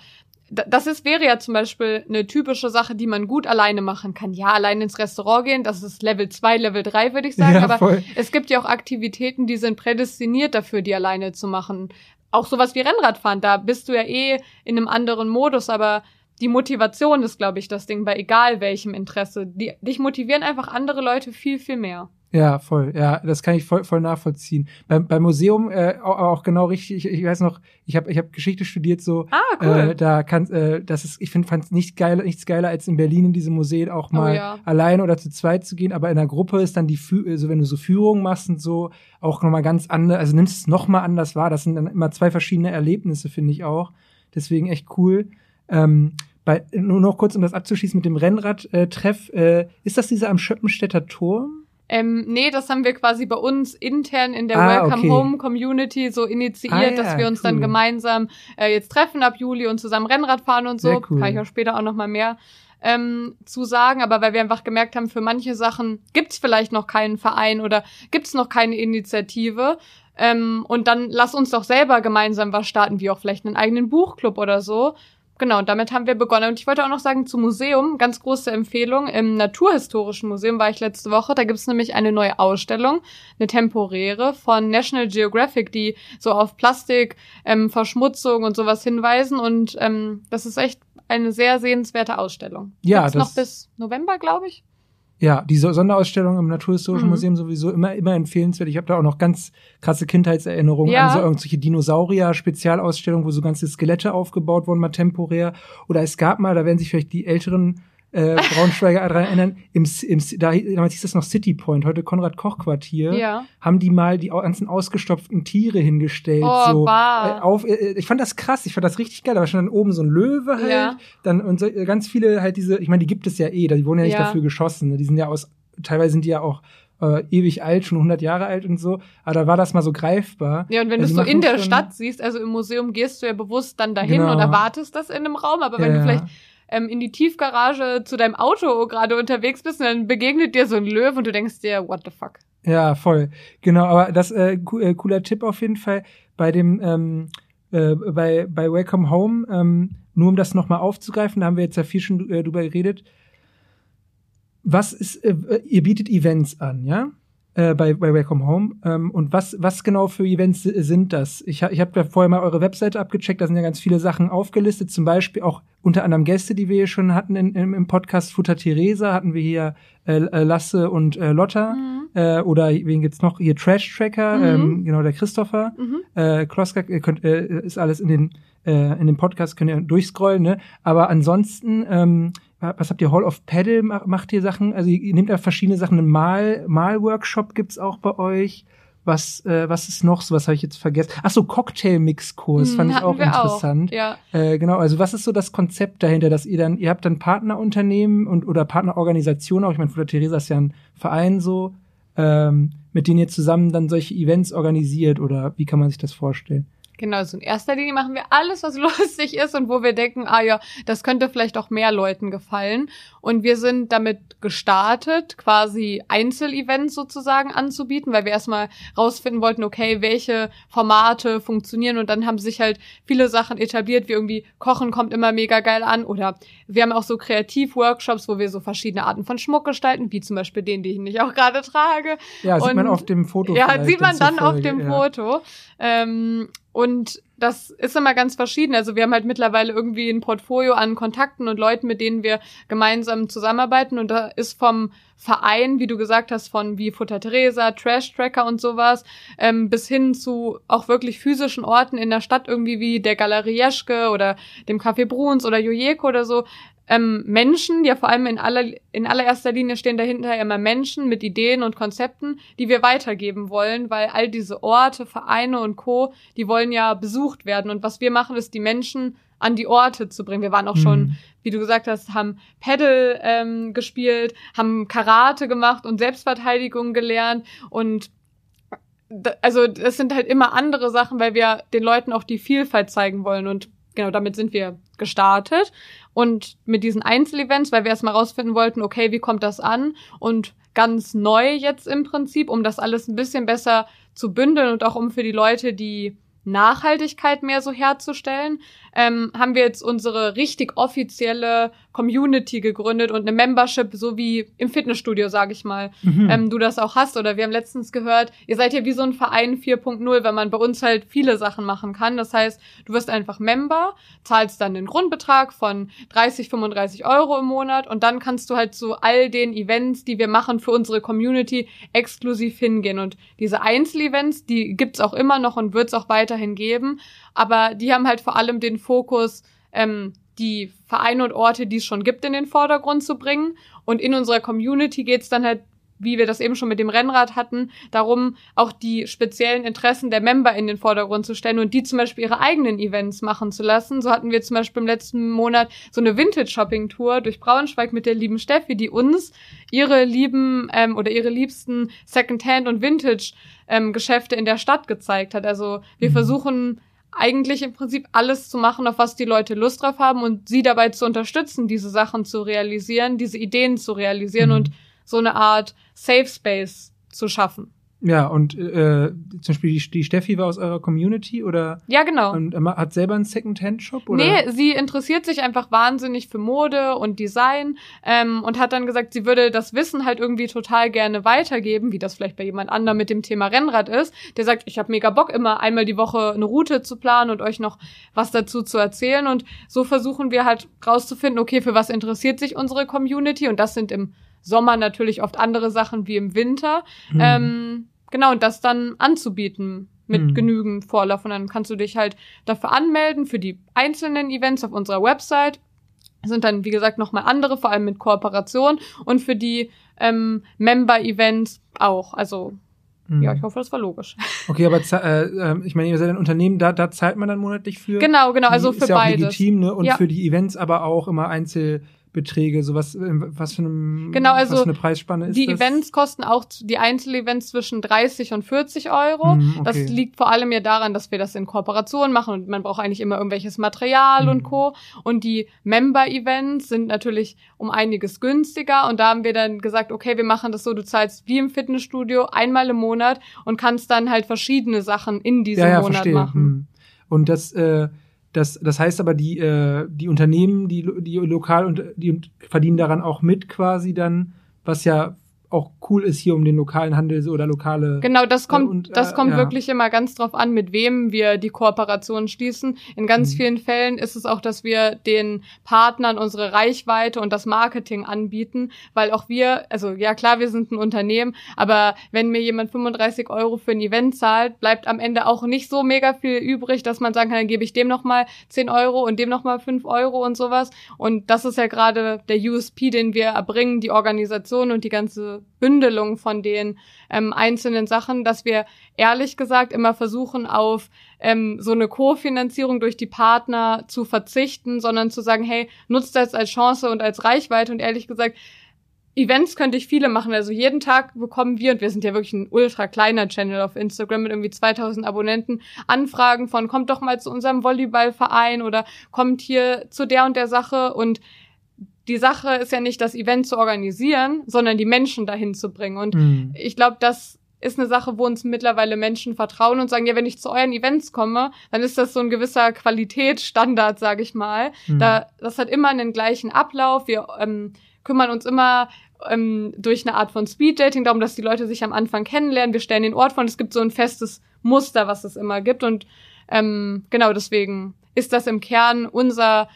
das ist, wäre ja zum Beispiel eine typische Sache, die man gut alleine machen kann. Ja, allein ins Restaurant gehen, das ist Level 2, Level 3, würde ich sagen. ja, aber es gibt ja auch Aktivitäten, die sind prädestiniert dafür, die alleine zu machen. Auch sowas wie Rennradfahren, da bist du ja eh in einem anderen Modus, aber die Motivation ist, glaube ich, das Ding bei egal welchem Interesse. Die, dich motivieren einfach andere Leute viel, viel mehr. Ja, voll. Ja, das kann ich voll, voll nachvollziehen. Beim, beim Museum äh, auch, auch genau richtig. Ich, ich weiß noch, ich habe ich hab Geschichte studiert, so Ah, äh, da kann äh, das ist, ich finde, fand nicht geil, nichts geiler als in Berlin in diese Museen auch mal Oh ja. alleine oder zu zweit zu gehen. Aber in der Gruppe ist dann die, Fü also wenn du so Führungen machst und so, auch noch mal ganz anders. Also nimmst es noch mal anders wahr. Das sind dann immer zwei verschiedene Erlebnisse, finde ich auch. Deswegen echt cool. Ähm, bei, nur noch kurz, um das abzuschließen mit dem Rennradtreff. Äh, ist das dieser am Schöppenstädter Turm? Ähm, nee, das haben wir quasi bei uns intern in der Ah, Welcome okay. Home Community so initiiert, Ah, ja, dass wir uns dann cool. gemeinsam äh, jetzt treffen ab Juli und zusammen Rennrad fahren und so. Cool. Kann ich auch später auch noch mal mehr ähm, zu sagen, aber weil wir einfach gemerkt haben, für manche Sachen gibt's vielleicht noch keinen Verein oder gibt's noch keine Initiative. Ähm, und dann lass uns doch selber gemeinsam was starten, wie auch vielleicht einen eigenen Buchclub oder so. Genau, damit haben wir begonnen. Und ich wollte auch noch sagen, zum Museum, ganz große Empfehlung. Im Naturhistorischen Museum war ich letzte Woche. Da gibt's nämlich eine neue Ausstellung, eine temporäre von National Geographic, die so auf Plastik, ähm, Verschmutzung und sowas hinweisen. Und ähm, das ist echt eine sehr sehenswerte Ausstellung. Ja, Gibt's das noch bis November, glaube ich. Ja, die So- Sonderausstellung im Naturhistorischen Mhm. Museum sowieso immer, immer empfehlenswert. Ich habe da auch noch ganz krasse Kindheitserinnerungen Ja. an so irgendwelche Dinosaurier-Spezialausstellungen, wo so ganze Skelette aufgebaut wurden, mal temporär. Oder es gab mal, da werden sich vielleicht die älteren äh, Braunschweiger daran erinnern, im, im, da, damals hieß das noch City Point, heute Konrad-Koch-Quartier, Ja. haben die mal die ganzen ausgestopften Tiere hingestellt. Oh, so, äh, auf, äh, ich fand das krass, ich fand das richtig geil. Da war schon dann oben so ein Löwe halt, Ja. dann und so, äh, ganz viele halt diese, ich meine, die gibt es ja eh, die wurden ja nicht Ja. dafür geschossen. Ne? Die sind ja aus, teilweise sind die ja auch äh, ewig alt, schon 100 Jahre alt und so. Aber da war das mal so greifbar. Ja, und wenn Ja, du die so in der Stadt siehst, also im Museum gehst du ja bewusst dann dahin Genau. und erwartest das in einem Raum, aber wenn Ja. du vielleicht ähm, in die Tiefgarage zu deinem Auto gerade unterwegs bist, dann begegnet dir so ein Löwe und du denkst dir, what the fuck? Ja, voll. Genau, aber das äh, äh, cooler Tipp auf jeden Fall bei dem ähm, äh, bei bei Welcome Home. Ähm, nur um das nochmal aufzugreifen, da haben wir jetzt ja viel schon äh, drüber geredet. Was ist, äh, ihr bietet Events an, ja? Äh, bei, bei Welcome Home. Ähm, und was, was genau für Events si- sind das? Ich, ha- ich habe vorher mal eure Webseite abgecheckt, da sind ja ganz viele Sachen aufgelistet, zum Beispiel auch unter anderem Gäste, die wir hier schon hatten in, im, im Podcast. Futter Theresa hatten wir hier äh, äh, Lasse und äh, Lotta. Äh, oder wen gibt's noch? Hier Trash Tracker, Mhm. ähm, genau, der Christopher. Mhm. Äh, Kloska, ihr könnt, äh, ist alles in den, äh, in dem Podcast, könnt ihr durchscrollen, ne? Aber ansonsten, ähm, was habt ihr? Hall of Paddle ma- macht ihr Sachen? Also ihr nehmt ja verschiedene Sachen. Ein Mal, Mal-Workshop gibt's auch bei euch. Was, äh, was ist noch so? Was habe ich jetzt vergessen? Ach so, Cocktail-Mix-Kurs Mhm, fand ich auch interessant. Ja. Äh, genau, also was ist so das Konzept dahinter, dass ihr dann, ihr habt dann Partnerunternehmen und oder Partnerorganisationen auch, ich meine, Futter Theresa ist ja ein Verein so, ähm, mit denen ihr zusammen dann solche Events organisiert oder wie kann man sich das vorstellen? Genau, so in erster Linie machen wir alles, was [laughs] lustig ist und wo wir denken, ah ja, das könnte vielleicht auch mehr Leuten gefallen. Und wir sind damit gestartet, quasi Einzelevents sozusagen anzubieten, weil wir erstmal rausfinden wollten, okay, welche Formate funktionieren und dann haben sich halt viele Sachen etabliert, wie irgendwie Kochen kommt immer mega geil an oder wir haben auch so Kreativworkshops, wo wir so verschiedene Arten von Schmuck gestalten, wie zum Beispiel den, den ich auch gerade trage. Ja, sieht man Und- auf dem Foto. Ja, sieht man dann auf Folge, dem ja. Foto. Ähm, und das ist immer ganz verschieden. Also wir haben halt mittlerweile irgendwie ein Portfolio an Kontakten und Leuten, mit denen wir gemeinsam zusammenarbeiten. Und da ist vom Verein, wie du gesagt hast, von wie Futter Teresa, Trash Tracker und sowas, ähm, bis hin zu auch wirklich physischen Orten in der Stadt, irgendwie wie der Galerie Jeschke oder dem Café Bruns oder Jojeko oder so, ähm, Menschen, ja vor allem in, aller, in allererster Linie stehen dahinter immer Menschen mit Ideen und Konzepten, die wir weitergeben wollen, weil all diese Orte, Vereine und Co., die wollen ja besucht werden. Und was wir machen, ist die Menschen an die Orte zu bringen. Wir waren auch schon, Mhm. wie du gesagt hast, haben Paddle ähm, gespielt, haben Karate gemacht und Selbstverteidigung gelernt und also es sind halt immer andere Sachen, weil wir den Leuten auch die Vielfalt zeigen wollen und genau damit sind wir gestartet. Und mit diesen Einzelevents, weil wir erstmal rausfinden wollten, okay, wie kommt das an? Und ganz neu jetzt im Prinzip, um das alles ein bisschen besser zu bündeln und auch um für die Leute die Nachhaltigkeit mehr so herzustellen, ähm, haben wir jetzt unsere richtig offizielle Community gegründet und eine Membership, so wie im Fitnessstudio, sage ich mal, Mhm. ähm, du das auch hast. Oder wir haben letztens gehört, ihr seid ja wie so ein Verein 4.0, wenn man bei uns halt viele Sachen machen kann. Das heißt, du wirst einfach Member, zahlst dann den Grundbetrag von 30, 35 Euro im Monat und dann kannst du halt zu all den Events, die wir machen für unsere Community, exklusiv hingehen. Und diese Einzelevents, die gibt's auch immer noch und wird's auch weiterhin geben. Aber die haben halt vor allem den Fokus, ähm, die Vereine und Orte, die es schon gibt, in den Vordergrund zu bringen. Und in unserer Community geht's dann halt, wie wir das eben schon mit dem Rennrad hatten, darum, auch die speziellen Interessen der Member in den Vordergrund zu stellen und die zum Beispiel ihre eigenen Events machen zu lassen. So hatten wir zum Beispiel im letzten Monat so eine Vintage-Shopping-Tour durch Braunschweig mit der lieben Steffi, die uns ihre lieben ähm, oder ihre liebsten Secondhand- und Vintage-Geschäfte in der Stadt gezeigt hat. Also wir Mhm. versuchen eigentlich im Prinzip alles zu machen, auf was die Leute Lust drauf haben und sie dabei zu unterstützen, diese Sachen zu realisieren, diese Ideen zu realisieren Mhm. und so eine Art Safe Space zu schaffen. Ja, und äh, zum Beispiel die, die Steffi war aus eurer Community oder Ja, genau. und äh, hat selber einen Second-Hand-Shop? oder? Nee, sie interessiert sich einfach wahnsinnig für Mode und Design ähm, und hat dann gesagt, sie würde das Wissen halt irgendwie total gerne weitergeben, wie das vielleicht bei jemand anderem mit dem Thema Rennrad ist. Der sagt, ich habe mega Bock, immer einmal die Woche eine Route zu planen und euch noch was dazu zu erzählen. Und so versuchen wir halt rauszufinden, okay, für was interessiert sich unsere Community? Und das sind im Sommer natürlich oft andere Sachen wie im Winter. Hm. Ähm, genau, und das dann anzubieten mit Hm. genügend Vorlauf. Und dann kannst du dich halt dafür anmelden für die einzelnen Events auf unserer Website. Das sind dann, wie gesagt, nochmal andere, vor allem mit Kooperation. Und für die ähm, Member-Events auch. Also, Hm. ja, ich hoffe, das war logisch. [laughs] Okay, aber äh, äh, ich meine, ihr seid ein Unternehmen, da, da zahlt man dann monatlich für. Genau, genau, also ist für ja auch beides. legitim, ne? Und Ja. für die Events aber auch immer Einzelbeträge, so was, äh, was für einem, Genau, also was für eine Preisspanne ist Die das? Events kosten auch, die Einzelevents zwischen 30 und 40 Euro. Hm, okay. Das liegt vor allem ja daran, dass wir das in Kooperation machen und man braucht eigentlich immer irgendwelches Material Mhm. und Co. Und die Member-Events sind natürlich um einiges günstiger und da haben wir dann gesagt, okay, wir machen das so, du zahlst wie im Fitnessstudio einmal im Monat und kannst dann halt verschiedene Sachen in diesem ja, ja, Monat verstehe. machen. Hm. Und das, äh, das, das heißt aber, die, äh, die Unternehmen, die, die lokal und die verdienen daran auch mit quasi dann, was ja auch cool ist hier um den lokalen Handel oder lokale. Genau, das kommt, und, äh, das kommt ja. wirklich immer ganz drauf an, mit wem wir die Kooperation schließen. In ganz Mhm. vielen Fällen ist es auch, dass wir den Partnern unsere Reichweite und das Marketing anbieten, weil auch wir, also ja klar, wir sind ein Unternehmen, aber wenn mir jemand 35 Euro für ein Event zahlt, bleibt am Ende auch nicht so mega viel übrig, dass man sagen kann, dann gebe ich dem nochmal 10 Euro und dem nochmal 5 Euro und sowas. Und das ist ja gerade der USP, den wir erbringen, die Organisation und die ganze Bündelung von den ähm, einzelnen Sachen, dass wir ehrlich gesagt immer versuchen, auf ähm, so eine Kofinanzierung durch die Partner zu verzichten, sondern zu sagen, hey, nutzt das als Chance und als Reichweite. Und ehrlich gesagt, Events könnte ich viele machen. Also jeden Tag bekommen wir, und wir sind ja wirklich ein ultra kleiner Channel auf Instagram mit irgendwie 2000 Abonnenten, Anfragen von, kommt doch mal zu unserem Volleyballverein oder kommt hier zu der und der Sache. Und die Sache ist ja nicht, das Event zu organisieren, sondern die Menschen dahin zu bringen. Und Hm. ich glaube, das ist eine Sache, wo uns mittlerweile Menschen vertrauen und sagen, ja, wenn ich zu euren Events komme, dann ist das so ein gewisser Qualitätsstandard, sage ich mal. Hm. Da, das hat immer einen gleichen Ablauf. Wir ähm, kümmern uns immer ähm, durch eine Art von Speeddating darum, dass die Leute sich am Anfang kennenlernen. Wir stellen den Ort vor und es gibt so ein festes Muster, was es immer gibt. Und ähm, genau deswegen ist das im Kern unser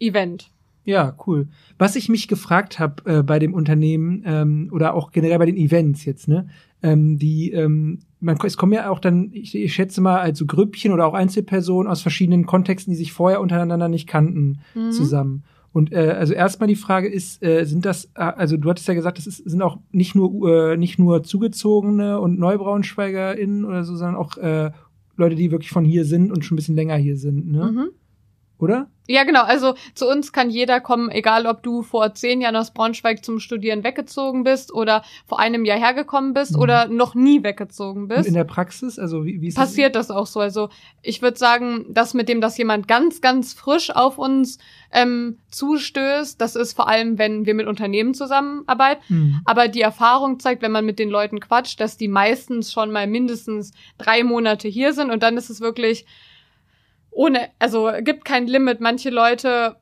Event. Ja, cool. Was ich mich gefragt habe äh, bei dem Unternehmen ähm, oder auch generell bei den Events jetzt, ne, ähm, die, ähm, man, es kommen ja auch dann, ich, ich schätze mal, also Grüppchen oder auch Einzelpersonen aus verschiedenen Kontexten, die sich vorher untereinander nicht kannten, Mhm. zusammen. Und äh, also erstmal die Frage ist, äh, sind das, äh, also du hattest ja gesagt, das ist, sind auch nicht nur äh, nicht nur zugezogene und NeubraunschweigerInnen oder so, sondern auch äh, Leute, die wirklich von hier sind und schon ein bisschen länger hier sind, ne? Mhm. Oder? Ja, genau. Also zu uns kann jeder kommen, egal ob du vor zehn Jahren aus Braunschweig zum Studieren weggezogen bist oder vor einem Jahr hergekommen bist Mhm. oder noch nie weggezogen Und bist. in der Praxis, also wie, wie ist passiert das auch so. Also ich würde sagen, das mit dem, dass jemand ganz, ganz frisch auf uns ähm, zustößt, das ist vor allem, wenn wir mit Unternehmen zusammenarbeiten. Das? Hm. Aber die Erfahrung zeigt, wenn man mit den Leuten quatscht, dass die meistens schon mal mindestens drei Monate hier sind und dann ist es wirklich ohne, also gibt kein Limit. Manche Leute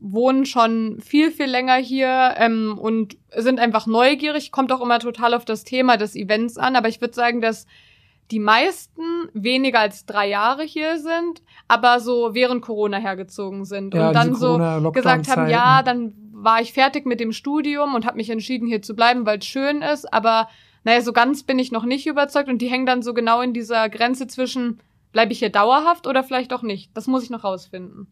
wohnen schon viel, viel länger hier ähm, und sind einfach neugierig. Kommt auch immer total auf das Thema des Events an. Aber ich würde sagen, dass die meisten weniger als drei Jahre hier sind, aber so während Corona hergezogen sind Ja, und dann so gesagt haben, ja, dann war ich fertig mit dem Studium und habe mich entschieden, hier zu bleiben, weil es schön ist. Aber naja, so ganz bin ich noch nicht überzeugt und die hängen dann so genau in dieser Grenze zwischen, bleibe ich hier dauerhaft oder vielleicht auch nicht. Das muss ich noch rausfinden.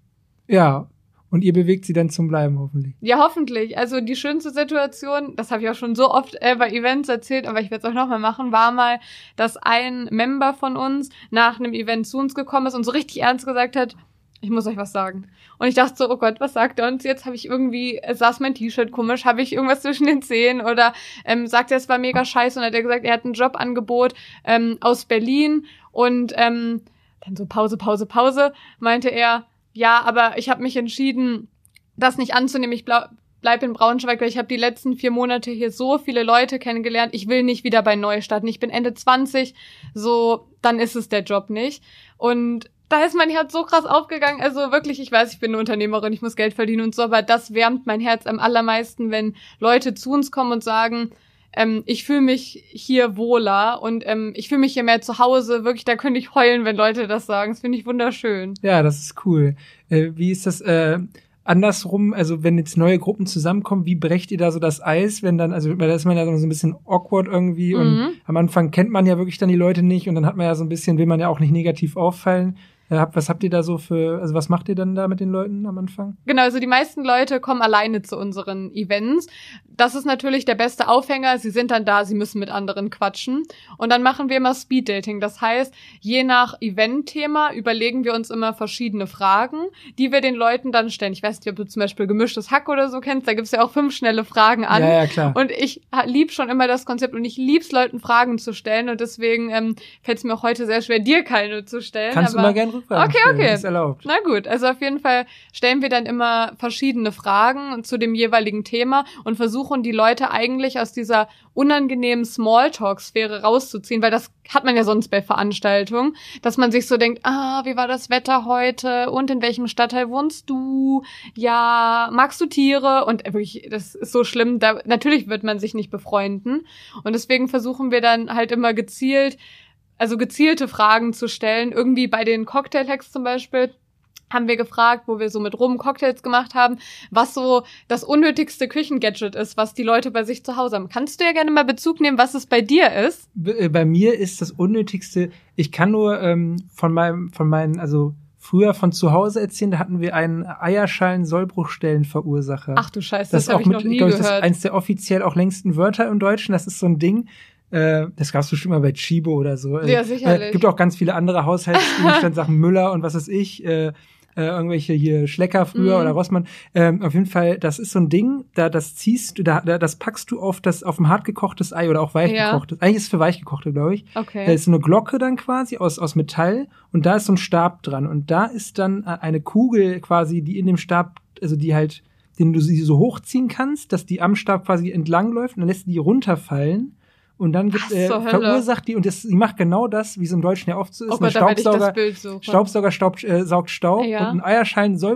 Ja, und ihr bewegt sie dann zum Bleiben hoffentlich. Ja, hoffentlich. Also die schönste Situation, das habe ich auch schon so oft äh, bei Events erzählt, aber ich werde es auch nochmal machen, war mal, dass ein Member von uns nach einem Event zu uns gekommen ist und so richtig ernst gesagt hat, ich muss euch was sagen. Und ich dachte so, oh Gott, was sagt er uns jetzt? Habe ich irgendwie, äh, saß mein T-Shirt komisch, habe ich irgendwas zwischen den Zähnen oder ähm, sagt er, es war mega scheiße und hat er gesagt, er hat ein Jobangebot ähm, aus Berlin und ähm, dann so Pause, Pause, Pause, meinte er, ja, aber ich habe mich entschieden, das nicht anzunehmen. Ich bleib, in Braunschweig, weil ich habe die letzten vier Monate hier so viele Leute kennengelernt. Ich will nicht wieder bei neu. Ich bin Ende 20, so, dann ist es der Job nicht. Und da ist mein Herz so krass aufgegangen. Also wirklich, ich weiß, ich bin eine Unternehmerin, ich muss Geld verdienen und so, aber das wärmt mein Herz am allermeisten, wenn Leute zu uns kommen und sagen, ähm, ich fühle mich hier wohler und ähm, ich fühle mich hier mehr zu Hause. Wirklich, da könnte ich heulen, wenn Leute das sagen. Das finde ich wunderschön. Ja, das ist cool. Äh, wie ist das äh, andersrum? Also wenn jetzt neue Gruppen zusammenkommen, wie brecht ihr da so das Eis, wenn dann, also da ist man ja so ein bisschen awkward irgendwie mhm. und am Anfang kennt man ja wirklich dann die Leute nicht und dann hat man ja so ein bisschen, will man ja auch nicht negativ auffallen. Äh, was habt ihr da so für, also was macht ihr dann da mit den Leuten am Anfang? Genau, also die meisten Leute kommen alleine zu unseren Events. Das ist natürlich der beste Aufhänger. Sie sind dann da, sie müssen mit anderen quatschen. Und dann machen wir immer Speed Dating. Das heißt, je nach Event-Thema überlegen wir uns immer verschiedene Fragen, die wir den Leuten dann stellen. Ich weiß nicht, ob du zum Beispiel gemischtes Hack oder so kennst. Da gibt's ja auch fünf schnelle Fragen an. Ja, ja, klar. Und ich lieb schon immer das Konzept und ich lieb's Leuten Fragen zu stellen. Und deswegen ähm, fällt es mir auch heute sehr schwer, dir keine zu stellen. Kannst du mal gerne Rückfragen Okay, stellen. okay. Ist erlaubt. Na gut, also auf jeden Fall stellen wir dann immer verschiedene Fragen zu dem jeweiligen Thema und versuchen die Leute eigentlich aus dieser unangenehmen Smalltalk-Sphäre rauszuziehen, weil das hat man ja sonst bei Veranstaltungen, dass man sich so denkt, ah, wie war das Wetter heute und in welchem Stadtteil wohnst du? Ja, magst du Tiere? Und wirklich, das ist so schlimm, da natürlich wird man sich nicht befreunden und deswegen versuchen wir dann halt immer gezielt also gezielte Fragen zu stellen. Irgendwie bei den Cocktail-Hacks zum Beispiel haben wir gefragt, wo wir so mit Rum Cocktails gemacht haben, was so das unnötigste Küchengadget ist, was die Leute bei sich zu Hause haben. Kannst du ja gerne mal Bezug nehmen, was es bei dir ist? Äh, bei mir ist das unnötigste, ich kann nur ähm, von meinem, von meinen, also früher von zu Hause erzählen, da hatten wir einen Eierschalen-Sollbruchstellenverursacher. Ach du Scheiße, das, das, habe ich noch nie glaub gehört. Ich, das ist eins der offiziell auch längsten Wörter im Deutschen. Das ist so ein Ding. Äh, das gab's bestimmt mal bei Chibo oder so. Ja, sicherlich. Äh, gibt auch ganz viele andere Haushaltsgegenstände, [laughs] Müller und was weiß ich. Äh, äh, irgendwelche hier Schlecker früher Mhm. oder Rossmann. Ähm, auf jeden Fall, das ist so ein Ding, da das ziehst du, da, da das packst du auf das auf ein hart gekochtes Ei oder auch weich Ja. gekochtes. Eigentlich ist es für weich gekochte, glaube ich. Okay. Da ist so eine Glocke dann quasi aus aus Metall und da ist so ein Stab dran und da ist dann äh, eine Kugel quasi, die in dem Stab, also die halt, den du sie so hochziehen kannst, dass die am Stab quasi entlang läuft und dann lässt du die runterfallen. Und dann gibt, äh, verursacht die, und das, die macht genau das, wie es im Deutschen ja oft so ist. oh ein Gott, Staubsauger. Staubsauger staub, äh, saugt Staub Ja. und ein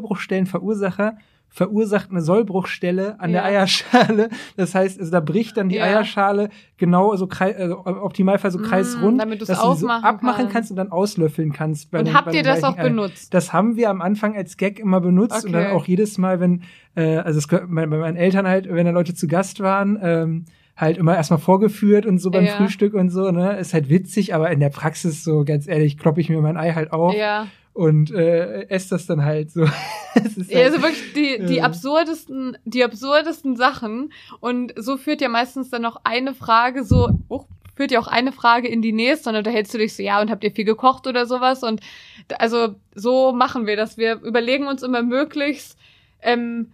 Eierschalen-Sollbruchstellenverursacher verursacht eine Sollbruchstelle an Ja. der Eierschale. Das heißt, also da bricht dann die Ja. Eierschale genau so krei äh, im Optimalfall so Mm, kreisrund, damit du's dass du sie so abmachen kannst. kannst und dann auslöffeln kannst. Und den- habt ihr das auch Eiern. benutzt? Das haben wir am Anfang als Gag immer benutzt und dann Okay. auch jedes Mal, wenn, äh, also es, bei meinen Eltern halt, wenn da Leute zu Gast waren, ähm, halt immer erstmal vorgeführt und so beim Ja. Frühstück und so, ne? Ist halt witzig, aber in der Praxis so, ganz ehrlich, kloppe ich mir mein Ei halt auf Ja. und äh, esse das dann halt so. [laughs] Es ist Ja, halt, also wirklich die, die Ja. absurdesten, die absurdesten Sachen. Und so führt ja meistens dann noch eine Frage so, oh, führt ja auch eine Frage in die nächste und unterhältst du dich so, ja, und habt ihr viel gekocht oder sowas? Und also so machen wir das. Wir überlegen uns immer möglichst ähm,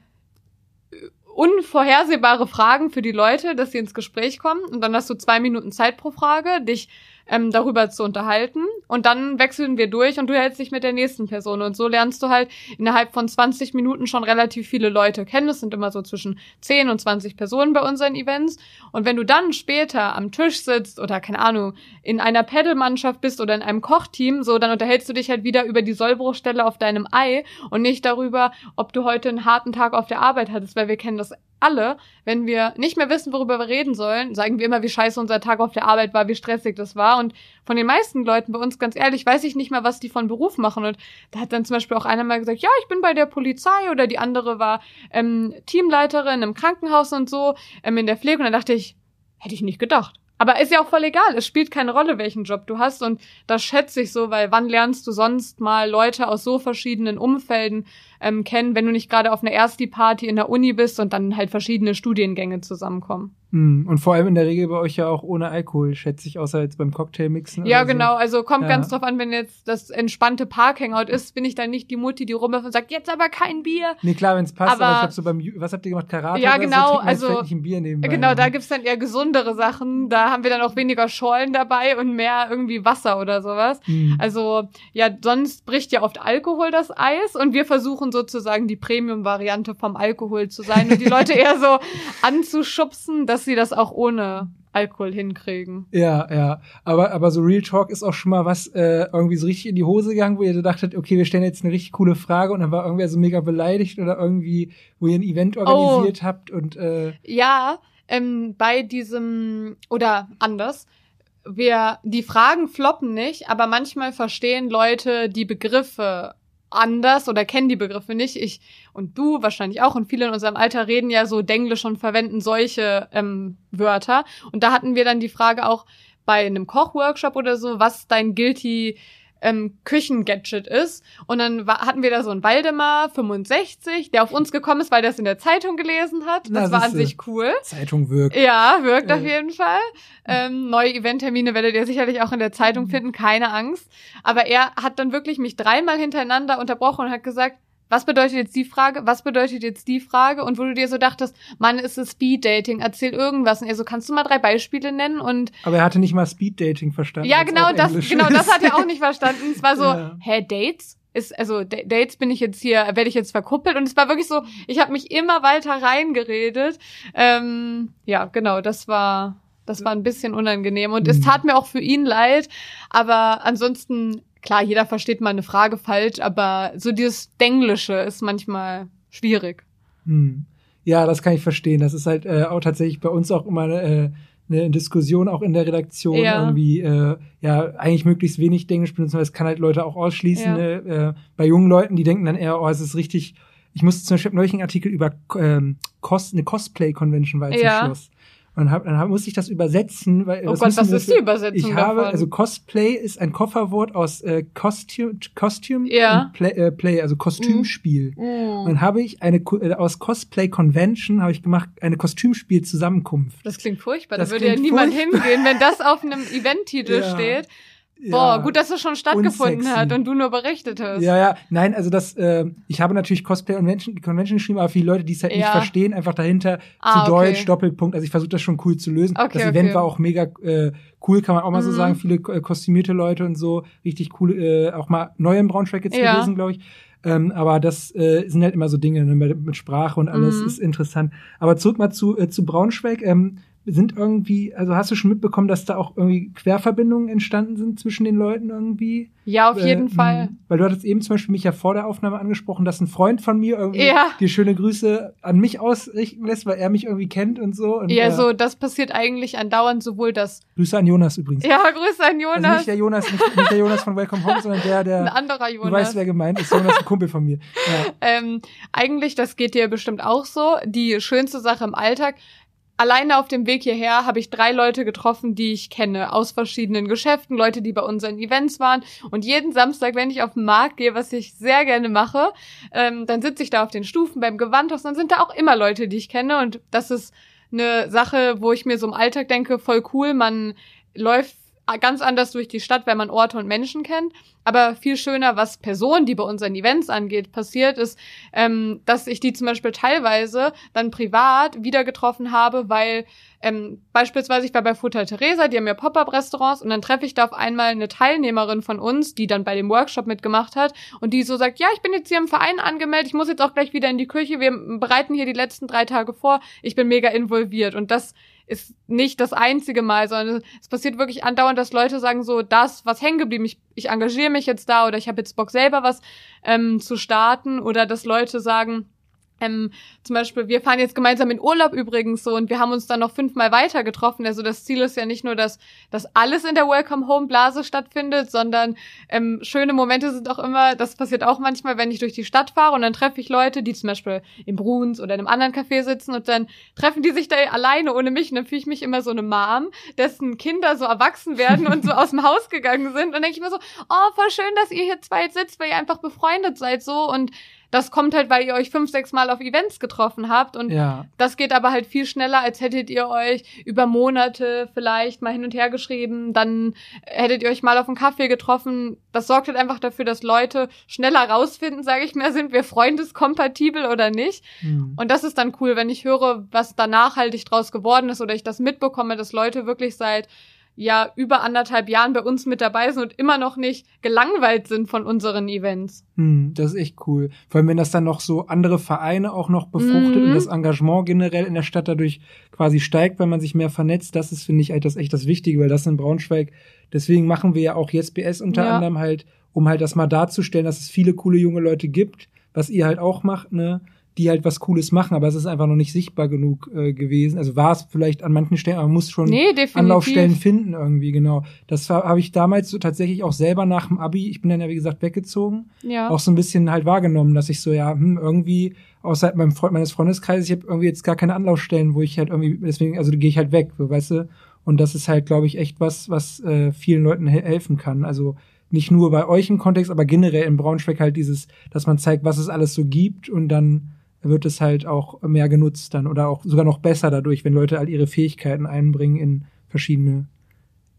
unvorhersehbare Fragen für die Leute, dass sie ins Gespräch kommen. Und dann hast du zwei Minuten Zeit pro Frage, dich ähm, darüber zu unterhalten. Und dann wechseln wir durch und du hältst dich mit der nächsten Person. Und so lernst du halt innerhalb von 20 Minuten schon relativ viele Leute kennen. Es sind immer so zwischen 10 und 20 Personen bei unseren Events. Und wenn du dann später am Tisch sitzt oder keine Ahnung, in einer Peddelmannschaft bist oder in einem Kochteam, so, dann unterhältst du dich halt wieder über die Sollbruchstelle auf deinem Ei und nicht darüber, ob du heute einen harten Tag auf der Arbeit hattest, weil wir kennen das alle, wenn wir nicht mehr wissen, worüber wir reden sollen, sagen wir immer, wie scheiße unser Tag auf der Arbeit war, wie stressig das war. Und von den meisten Leuten bei uns, ganz ehrlich, weiß ich nicht mal, was die von Beruf machen. Und da hat dann zum Beispiel auch einer mal gesagt, ja, ich bin bei der Polizei oder die andere war ähm, Teamleiterin im Krankenhaus und so, ähm, in der Pflege. Und dann dachte ich, hätte ich nicht gedacht. Aber ist ja auch voll egal. Es spielt keine Rolle, welchen Job du hast. Und das schätze ich so, weil wann lernst du sonst mal Leute aus so verschiedenen Umfelden ähm, kennen, wenn du nicht gerade auf einer Ersti-Party in der Uni bist und dann halt verschiedene Studiengänge zusammenkommen. Mm, und vor allem in der Regel bei euch ja auch ohne Alkohol, schätze ich, außer jetzt beim Cocktailmixen. Ja, genau. So. Also kommt ja. ganz drauf an, wenn jetzt das entspannte Parkhangout ist, bin ich dann nicht die Mutti, die rumläuft und sagt, jetzt aber kein Bier. Nee, klar, wenn es passt, aber, aber ich glaube so beim, was habt ihr gemacht, Karate? Ja, genau. So, also, nicht ein Bier nebenbei, genau, da gibt's dann eher gesundere Sachen. Da haben wir dann auch weniger Schorlen dabei und mehr irgendwie Wasser oder sowas. Mm. Also, ja, sonst bricht ja oft Alkohol das Eis und wir versuchen sozusagen die Premium-Variante vom Alkohol zu sein und die Leute [laughs] eher so anzuschubsen, dass sie das auch ohne ohne Alkohol hinkriegen. Ja, ja. Aber, aber so Real Talk ist auch schon mal was äh, irgendwie so richtig in die Hose gegangen, wo ihr so dachtet, okay, wir stellen jetzt eine richtig coole Frage und dann war irgendwer so mega beleidigt oder irgendwie, wo ihr ein Event organisiert oh. habt und äh Ja, ähm, bei diesem oder anders. Wir, die Fragen floppen nicht, aber manchmal verstehen Leute die Begriffe anders oder kennen die Begriffe nicht. Ich und du wahrscheinlich auch und viele in unserem Alter reden ja so Denglisch und verwenden solche ähm, Wörter. Und da hatten wir dann die Frage auch bei einem Kochworkshop oder so, was dein guilty ähm, Küchengadget ist. Und dann war, hatten wir da so einen Waldemar 65, der auf uns gekommen ist, weil der es in der Zeitung gelesen hat. Das, das war an sich cool. Zeitung wirkt. Ja, wirkt äh. auf jeden Fall. Ähm, neue Eventtermine werdet ihr sicherlich auch in der Zeitung mhm. finden, keine Angst. Aber er hat dann wirklich mich dreimal hintereinander unterbrochen und hat gesagt, was bedeutet jetzt die Frage? Was bedeutet jetzt die Frage? Und wo du dir so dachtest, Mann, ist es Speed Dating? Erzähl irgendwas. Und er so, kannst du mal drei Beispiele nennen? Und aber er hatte nicht mal Speed Dating verstanden. Ja, genau das, genau das hat er auch nicht [laughs] verstanden. Es war so, ja. hä, Dates? Ist also Dates bin ich jetzt hier, werde ich jetzt verkuppelt? Und es war wirklich so, ich habe mich immer weiter reingeredet. Ähm, ja, genau, das war das war ein bisschen unangenehm und es tat mir auch für ihn leid, aber ansonsten klar, jeder versteht mal eine Frage falsch, aber so dieses Denglische ist manchmal schwierig. Hm. Ja, das kann ich verstehen. Das ist halt äh, auch tatsächlich bei uns auch immer äh, eine Diskussion auch in der Redaktion ja. irgendwie äh, ja eigentlich möglichst wenig Englisch benutzen, weil es kann halt Leute auch ausschließen. Ja. Ne? Äh, bei jungen Leuten, die denken dann eher, oh, es ist richtig. Ich musste zum Beispiel neulich einen Artikel über ähm, Cos eine Cosplay-Convention war jetzt ja. Schluss. Und hab, dann musste ich das übersetzen, weil oh Gott, was ist die Übersetzung Ich habe, davon? also Cosplay ist ein Kofferwort aus äh, Costume, Costume ja. und Play, äh, Play also Kostümspiel. Mm. Und dann habe ich eine äh, aus Cosplay Convention habe ich gemacht eine Kostümspiel-Zusammenkunft. Das klingt furchtbar. Das da würde ja niemand furchtbar. hingehen, wenn das auf einem [laughs] Eventtitel ja. steht. Boah, gut, dass es schon stattgefunden unsexy. hat und du nur berichtet hast. Ja, ja, nein, also das, äh, ich habe natürlich Cosplay und Convention, Convention geschrieben, aber viele Leute, die es halt ja. nicht verstehen, einfach dahinter ah, zu okay. Deutsch, Doppelpunkt. Also ich versuche das schon cool zu lösen. Okay, das Event war auch mega äh, cool, kann man auch mal mhm. so sagen. Viele äh, kostümierte Leute und so, richtig cool, äh, auch mal neu im Braunschweig jetzt ja. gewesen, glaube ich. Ähm, aber das äh, sind halt immer so Dinge ne, mit, mit Sprache und alles mhm. ist interessant. Aber zurück mal zu, äh, zu Braunschweig. Ähm, sind irgendwie, also hast du schon mitbekommen, dass da auch irgendwie Querverbindungen entstanden sind zwischen den Leuten irgendwie? Ja, auf jeden äh, Fall. Weil du hattest eben zum Beispiel mich ja vor der Aufnahme angesprochen, dass ein Freund von mir irgendwie ja. die schöne Grüße an mich ausrichten lässt, weil er mich irgendwie kennt und so. Und, ja, äh, so, das passiert eigentlich andauernd sowohl das. Grüße an Jonas übrigens. Ja, Grüße an Jonas. Also nicht der Jonas, nicht, nicht der Jonas von Welcome Home, sondern der, der. Ein anderer Jonas. Du weißt, wer gemeint ist. Jonas, ein Kumpel von mir. Ja. Ähm, eigentlich, das geht dir bestimmt auch so. Die schönste Sache im Alltag, alleine auf dem Weg hierher habe ich drei Leute getroffen, die ich kenne, aus verschiedenen Geschäften, Leute, die bei unseren Events waren. Und jeden Samstag, wenn ich auf den Markt gehe, was ich sehr gerne mache, ähm, dann sitze ich da auf den Stufen beim Gewandhaus. Dann sind da auch immer Leute, die ich kenne. Und das ist eine Sache, wo ich mir so im Alltag denke, voll cool. Man läuft ganz anders durch die Stadt, wenn man Orte und Menschen kennt. Aber viel schöner, was Personen, die bei unseren Events angeht, passiert ist, ähm, dass ich die zum Beispiel teilweise dann privat wieder getroffen habe, weil ähm, beispielsweise ich war bei Futter Teresa, die haben ja Pop-up-Restaurants und dann treffe ich da auf einmal eine Teilnehmerin von uns, die dann bei dem Workshop mitgemacht hat und die so sagt, ja, ich bin jetzt hier im Verein angemeldet, ich muss jetzt auch gleich wieder in die Küche, wir bereiten hier die letzten drei Tage vor, ich bin mega involviert. Und das ist nicht das einzige Mal, sondern es passiert wirklich andauernd, dass Leute sagen so, das, was hängen geblieben, ich, ich engagiere mich jetzt da oder ich habe jetzt Bock selber was ähm, zu starten oder dass Leute sagen, ähm, zum Beispiel, wir fahren jetzt gemeinsam in Urlaub übrigens so und wir haben uns dann noch fünfmal weiter getroffen. Also das Ziel ist ja nicht nur, dass, dass alles in der Welcome Home Blase stattfindet, sondern ähm, schöne Momente sind auch immer, das passiert auch manchmal, wenn ich durch die Stadt fahre und dann treffe ich Leute, die zum Beispiel im Bruns oder in einem anderen Café sitzen und dann treffen die sich da alleine ohne mich und dann fühle ich mich immer so eine Mom, dessen Kinder so erwachsen werden und so [laughs] aus dem Haus gegangen sind und denke ich mir so, oh, voll schön, dass ihr hier zwei sitzt, weil ihr einfach befreundet seid so und das kommt halt, weil ihr euch fünf, sechs Mal auf Events getroffen habt und Ja. das geht aber halt viel schneller, als hättet ihr euch über Monate vielleicht mal hin und her geschrieben, dann hättet ihr euch mal auf einen Kaffee getroffen. Das sorgt halt einfach dafür, dass Leute schneller rausfinden, sage ich mir, sind wir freundeskompatibel oder nicht. Hm. Und das ist dann cool, wenn ich höre, was da nachhaltig draus geworden ist oder ich das mitbekomme, dass Leute wirklich seit ja über anderthalb Jahren bei uns mit dabei sind und immer noch nicht gelangweilt sind von unseren Events. Hm, das ist echt cool. Vor allem, wenn das dann noch so andere Vereine auch noch befruchtet Mhm. und das Engagement generell in der Stadt dadurch quasi steigt, weil man sich mehr vernetzt. Das ist, finde ich, halt das echt das Wichtige, weil das in Braunschweig, deswegen machen wir ja auch YesBS unter Ja. anderem halt, um halt das mal darzustellen, dass es viele coole junge Leute gibt, was ihr halt auch macht, ne? Die halt was Cooles machen, aber es ist einfach noch nicht sichtbar genug äh, gewesen. Also war es vielleicht an manchen Stellen, aber man muss schon Nee. Anlaufstellen finden irgendwie, genau. Das habe ich damals so tatsächlich auch selber nach dem Abi, ich bin dann ja wie gesagt weggezogen, Ja. auch so ein bisschen halt wahrgenommen, dass ich so, ja, hm, irgendwie außerhalb meinem Freund, meines Freundeskreises, ich habe irgendwie jetzt gar keine Anlaufstellen, wo ich halt irgendwie, deswegen, also gehe ich halt weg, so, weißt du? Und das ist halt, glaube ich, echt was, was äh, vielen Leuten he helfen kann. Also nicht nur bei euch im Kontext, aber generell in Braunschweig halt dieses, dass man zeigt, was es alles so gibt und dann wird es halt auch mehr genutzt dann oder auch sogar noch besser dadurch, wenn Leute halt ihre Fähigkeiten einbringen in verschiedene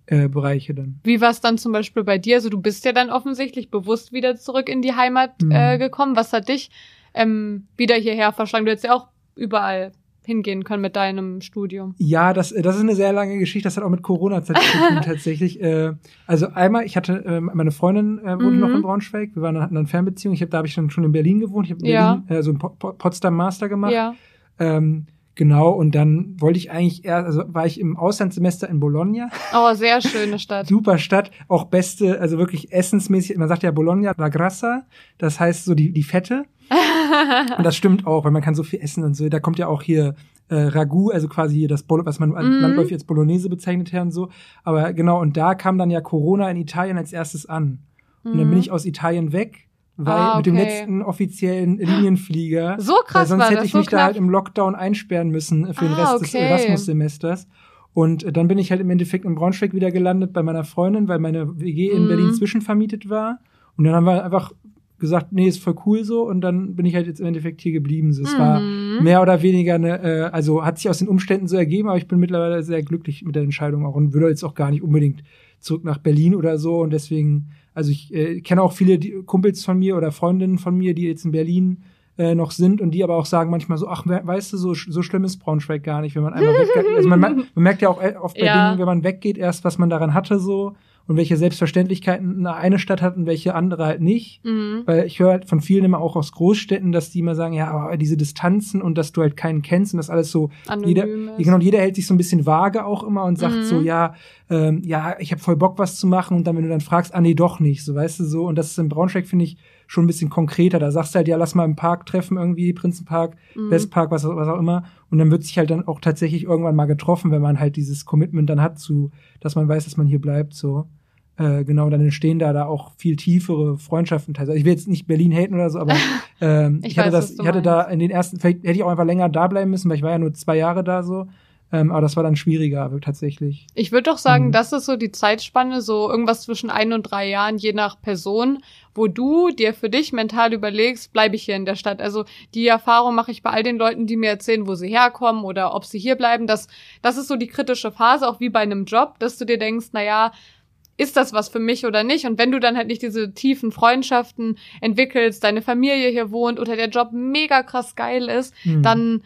äh, Bereiche dann. Wie war es dann zum Beispiel bei dir? Also du bist ja dann offensichtlich bewusst wieder zurück in die Heimat Mhm. äh, gekommen. Was hat dich ähm, wieder hierher verschlagen? Du hättest ja auch überall hingehen können mit deinem Studium. Ja, das, äh, das ist eine sehr lange Geschichte. Das hat auch mit Corona-Zeit zu tun, [laughs] tatsächlich. Äh, also einmal, ich hatte, äh, meine Freundin äh, wohnte Mhm. noch in Braunschweig. Wir waren, hatten eine Fernbeziehung. Ich hab, da habe ich dann schon in Berlin gewohnt. Ich habe in Ja. Berlin, äh, so ein Po- Potsdam Master gemacht. Ja. Ähm, genau. Und dann wollte ich eigentlich erst, also war ich im Auslandssemester in Bologna. Oh, sehr schöne Stadt. [laughs] Super Stadt, auch beste, also wirklich essensmäßig. Man sagt ja Bologna la Grassa. Das heißt so die, die Fette. [laughs] Und das stimmt auch, weil man kann so viel essen und so. Da kommt ja auch hier äh, Ragout, also quasi hier das Bolo, was man Mhm. landläufig als Bolognese bezeichnet hat und so. Aber genau, und da kam dann ja Corona in Italien als erstes an. Und dann bin ich aus Italien weg, weil Mhm. Ah, mit dem okay. letzten offiziellen Linienflieger. [gasps] So weil krass sonst war hätte das, ich so mich da knapp. halt im Lockdown einsperren müssen für den Ah, Rest des okay. Erasmus-Semesters. Und dann bin ich halt im Endeffekt in Braunschweig wieder gelandet bei meiner Freundin, weil meine WG in Mhm. Berlin zwischenvermietet war. Und dann haben wir einfach gesagt, nee, ist voll cool so. Und dann bin ich halt jetzt im Endeffekt hier geblieben. So, es war Mhm. mehr oder weniger eine, äh, also hat sich aus den Umständen so ergeben, aber ich bin mittlerweile sehr glücklich mit der Entscheidung auch und würde jetzt auch gar nicht unbedingt zurück nach Berlin oder so. Und deswegen, also ich äh, kenne auch viele Kumpels von mir oder Freundinnen von mir, die jetzt in Berlin äh, noch sind und die aber auch sagen manchmal so, ach, we- weißt du, so, so schlimm ist Braunschweig gar nicht, wenn man einmal [laughs] weggeht. Also man, man merkt ja auch äh, oft bei Ja. Dingen, wenn man weggeht, erst, was man daran hatte so und welche Selbstverständlichkeiten eine, Stadt hat und welche andere halt nicht. Mhm. Weil ich höre halt von vielen immer auch aus Großstädten, dass die immer sagen, ja, aber diese Distanzen und dass du halt keinen kennst und das alles so jeder, ist. genau, jeder hält sich so ein bisschen vage auch immer und sagt Mhm. so, ja, ähm, ja, ich habe voll Bock, was zu machen und dann, wenn du dann fragst, ah nee, doch nicht, so weißt du so. Und das ist in Braunschweig, finde ich, schon ein bisschen konkreter. Da sagst du halt, ja, lass mal im Park treffen, irgendwie, Prinzenpark, Mhm. Westpark, was, was auch immer. Und dann wird sich halt dann auch tatsächlich irgendwann mal getroffen, wenn man halt dieses Commitment dann hat zu, dass man weiß, dass man hier bleibt, so. Äh, genau, dann entstehen da da auch viel tiefere Freundschaften. Also ich will jetzt nicht Berlin haten oder so, aber [laughs] ähm, ich, Ich hatte weiß, das, was du ich hatte da in den ersten, vielleicht hätte ich auch einfach länger da bleiben müssen, weil ich war ja nur zwei Jahre da so. Ähm, aber das war dann schwieriger tatsächlich. Ich würde doch sagen, Mhm. das ist so die Zeitspanne, so irgendwas zwischen ein und drei Jahren, je nach Person, wo du dir für dich mental überlegst, bleibe ich hier in der Stadt. Also die Erfahrung mache ich bei all den Leuten, die mir erzählen, wo sie herkommen oder ob sie hier bleiben. Das, das ist so die kritische Phase, auch wie bei einem Job, dass du dir denkst, na ja, ist das was für mich oder nicht? Und wenn du dann halt nicht diese tiefen Freundschaften entwickelst, deine Familie hier wohnt oder der Job mega krass geil ist, Hm. dann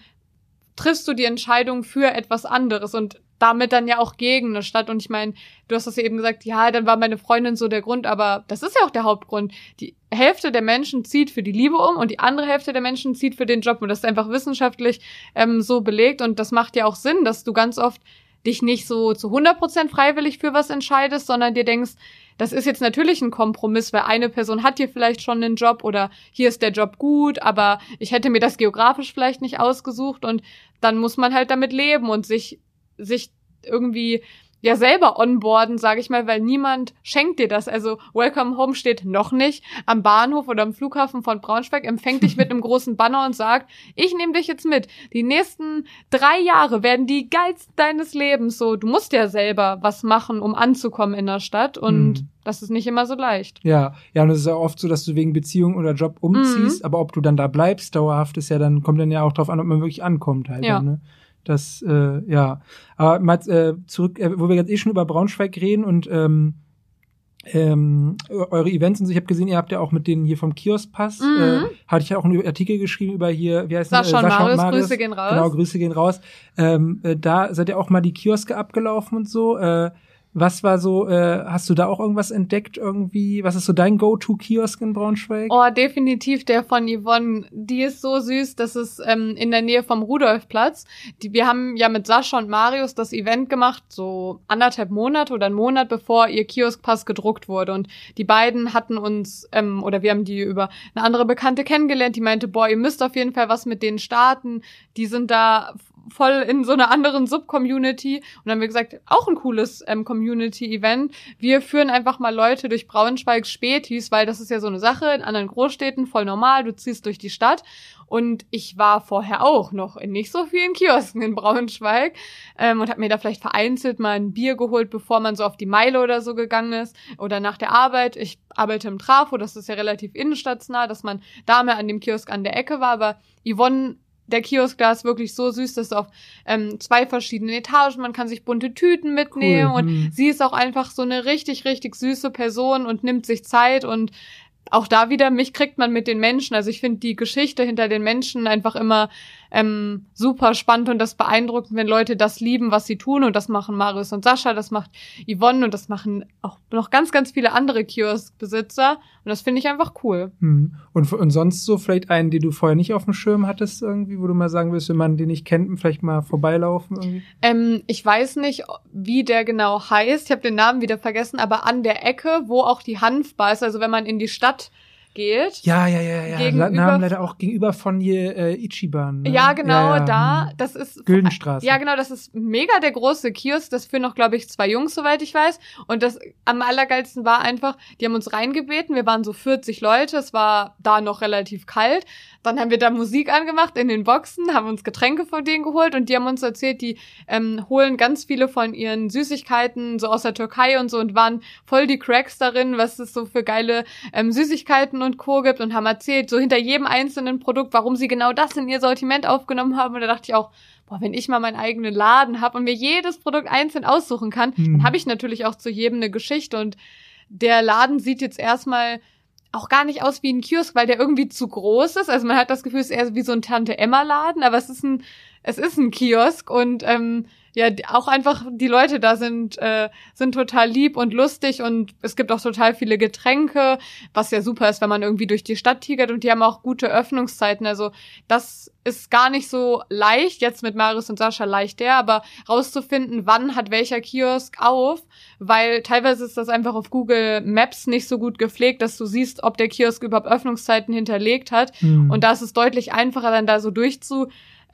triffst du die Entscheidung für etwas anderes und damit dann ja auch gegen eine Stadt. Und ich meine, du hast das ja eben gesagt, ja, dann war meine Freundin so der Grund, aber das ist ja auch der Hauptgrund. Die Hälfte der Menschen zieht für die Liebe um und die andere Hälfte der Menschen zieht für den Job. Und das ist einfach wissenschaftlich ähm, so belegt und das macht ja auch Sinn, dass du ganz oft dich nicht so zu 100% freiwillig für was entscheidest, sondern dir denkst, das ist jetzt natürlich ein Kompromiss, weil eine Person hat hier vielleicht schon einen Job oder hier ist der Job gut, aber ich hätte mir das geografisch vielleicht nicht ausgesucht und dann muss man halt damit leben und sich, sich irgendwie ja selber onboarden, sage ich mal, weil niemand schenkt dir das. Also Welcome Home steht noch nicht am Bahnhof oder am Flughafen von Braunschweig, empfängt dich mit einem großen Banner und sagt, ich nehme dich jetzt mit. Die nächsten drei Jahre werden die geilsten deines Lebens. So, du musst ja selber was machen, um anzukommen in der Stadt und mhm. das ist nicht immer so leicht. Ja, ja, und es ist ja oft so, dass du wegen Beziehung oder Job umziehst, mhm. aber ob du dann da bleibst, dauerhaft ist ja dann, kommt dann ja auch drauf an, ob man wirklich ankommt halt. Ja. Dann, ne? Das, äh, ja. Aber mal äh, zurück, äh, wo wir jetzt eh schon über Braunschweig reden und ähm, ähm, eure Events und so. Ich habe gesehen, ihr habt ja auch mit denen hier vom Kioskpass, mhm. äh, hatte ich ja auch einen Artikel geschrieben über hier, wie heißt Sascha, äh, Sascha Marius, Marius, Grüße gehen raus. Genau, Grüße gehen raus. Ähm, äh, da seid ihr auch mal die Kioske abgelaufen und so. Äh, was war so, äh, hast du da auch irgendwas entdeckt irgendwie? Was ist so dein Go-To-Kiosk in Braunschweig? Oh, definitiv der von Yvonne. Die ist so süß, das ist ähm, in der Nähe vom Rudolfplatz. Die, wir haben ja mit Sascha und Marius das Event gemacht, so anderthalb Monate oder einen Monat bevor ihr Kioskpass gedruckt wurde. Und die beiden hatten uns, ähm, oder wir haben die über eine andere Bekannte kennengelernt, die meinte, boah, ihr müsst auf jeden Fall was mit denen starten. Die sind da voll in so einer anderen Sub-Community. Und dann haben wir gesagt, auch ein cooles ähm, Community-Event. Wir führen einfach mal Leute durch Braunschweigs Spätis, weil das ist ja so eine Sache in anderen Großstädten, voll normal. Du ziehst durch die Stadt. Und ich war vorher auch noch in nicht so vielen Kiosken in Braunschweig ähm, und habe mir da vielleicht vereinzelt mal ein Bier geholt, bevor man so auf die Meile oder so gegangen ist oder nach der Arbeit. Ich arbeite im Trafo, das ist ja relativ innenstadtsnah, dass man da mal an dem Kiosk an der Ecke war. Aber Yvonne der Kiosk da ist wirklich so süß, dass auf ähm, zwei verschiedenen Etagen, man kann sich bunte Tüten mitnehmen cool. und hm. sie ist auch einfach so eine richtig, richtig süße Person und nimmt sich Zeit und auch da wieder, mich kriegt man mit den Menschen. Also ich finde die Geschichte hinter den Menschen einfach immer ähm, super spannend und das beeindruckend, wenn Leute das lieben, was sie tun. Und das machen Marius und Sascha, das macht Yvonne und das machen auch noch ganz, ganz viele andere Kioskbesitzer. Und das finde ich einfach cool. Hm. Und, und sonst so vielleicht einen, den du vorher nicht auf dem Schirm hattest, irgendwie, wo du mal sagen willst, wenn man den nicht kennt, vielleicht mal vorbeilaufen? Irgendwie? Ähm, ich weiß nicht, wie der genau heißt. Ich habe den Namen wieder vergessen, aber an der Ecke, wo auch die Hanfbar ist, also wenn man in die Stadt geht. Ja, ja, ja, ja. Gegenüber Namen leider auch gegenüber von hier äh, Ichiban. Ne? Ja, genau, ja, ja. da. Das ist Güldenstraße. Ja, genau, das ist mega der große Kiosk. Das führen noch, glaube ich, zwei Jungs, soweit ich weiß. Und das am allergeilsten war einfach, die haben uns reingebeten. Wir waren so 40 Leute. Es war da noch relativ kalt. Dann haben wir da Musik angemacht in den Boxen, haben uns Getränke von denen geholt und die haben uns erzählt, die ähm, holen ganz viele von ihren Süßigkeiten so aus der Türkei und so und waren voll die Cracks darin, was es so für geile ähm, Süßigkeiten und Co. gibt und haben erzählt, so hinter jedem einzelnen Produkt, warum sie genau das in ihr Sortiment aufgenommen haben. Und da dachte ich auch, boah, wenn ich mal meinen eigenen Laden habe und mir jedes Produkt einzeln aussuchen kann, hm. dann habe ich natürlich auch zu jedem eine Geschichte und der Laden sieht jetzt erstmal auch gar nicht aus wie ein Kiosk, weil der irgendwie zu groß ist. Also man hat das Gefühl, es ist eher wie so ein Tante-Emma-Laden, aber es ist ein, es ist ein Kiosk und ähm, ja, auch einfach die Leute da sind, äh, sind total lieb und lustig und es gibt auch total viele Getränke, was ja super ist, wenn man irgendwie durch die Stadt tigert und die haben auch gute Öffnungszeiten. Also das ist gar nicht so leicht, jetzt mit Marius und Sascha leicht der, aber rauszufinden, wann hat welcher Kiosk auf, weil teilweise ist das einfach auf Google Maps nicht so gut gepflegt, dass du siehst, ob der Kiosk überhaupt Öffnungszeiten hinterlegt hat. Mhm. Und da ist es deutlich einfacher, dann da so durchzu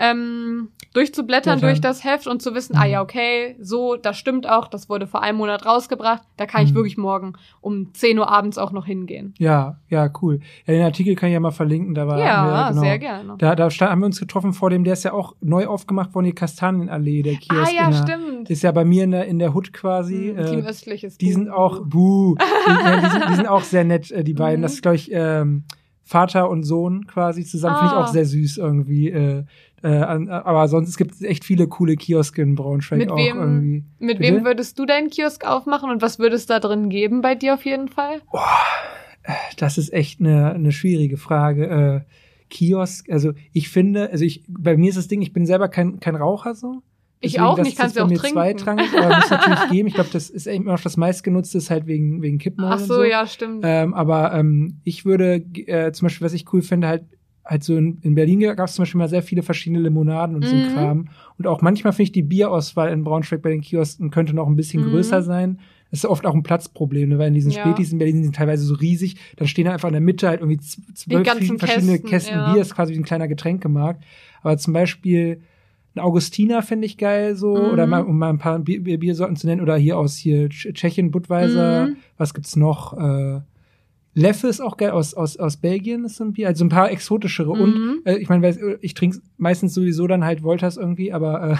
ähm, durchzublättern durch das Heft und zu wissen, mhm. ah ja, okay, so, das stimmt auch, das wurde vor einem Monat rausgebracht, da kann mhm. ich wirklich morgen um 10 Uhr abends auch noch hingehen. Ja, ja, cool. Ja, den Artikel kann ich ja mal verlinken, da war Ja, wir, genau, sehr gerne. Da, da haben wir uns getroffen vor dem, der ist ja auch neu aufgemacht worden, die Kastanienallee, der Kiosk. Ah ja, der, stimmt. Ist ja bei mir in der, in der Hood quasi. Mhm, Team äh, Östlich ist Die sind auch, buh, die, die, sind, die sind auch sehr nett, äh, die beiden. Das ist, glaube ich, ähm, Vater und Sohn quasi zusammen. Ah. Finde ich auch ah. sehr süß irgendwie. Äh, äh, aber sonst es gibt echt viele coole Kioske in Braunschweig mit auch wem, irgendwie. Mit Bitte? wem würdest du deinen Kiosk aufmachen und was würdest da drin geben bei dir auf jeden Fall? Oh, das ist echt eine, eine schwierige Frage. Äh, Kiosk, also ich finde, also ich, bei mir ist das Ding, ich bin selber kein, kein Raucher so. Ich auch nicht, kannst du auch trinken. zweitrangig, aber muss natürlich geben. Ich glaube, das ist immer noch das meistgenutzte, ist halt wegen, wegen Kippen Ach so, so. ja, stimmt. Ähm, aber ähm, ich würde äh, zum Beispiel, was ich cool finde, halt halt so in, in Berlin gab es zum Beispiel mal sehr viele verschiedene Limonaden und so mhm. Kram. Und auch manchmal finde ich die Bierauswahl in Braunschweig bei den Kiosken könnte noch ein bisschen mhm. größer sein. Das ist oft auch ein Platzproblem, ne? weil in diesen ja. Spätis in Berlin sind teilweise so riesig. Dann stehen da einfach in der Mitte halt irgendwie zwölf verschiedene Kästen, Kästen ja. Bier, ist quasi wie ein kleiner Getränkemarkt. Aber zum Beispiel ein Augustiner finde ich geil so Mhm. oder mal um mal ein paar Bier, Bier- Biersorten zu nennen oder hier aus hier Tsch- Tschechien Budweiser Mhm. was gibt's noch äh, Leffe ist auch geil aus aus aus Belgien ist so ein Bier also ein paar exotischere Mhm. und äh, ich meine weiß- ich trinke meistens sowieso dann halt Wolters irgendwie aber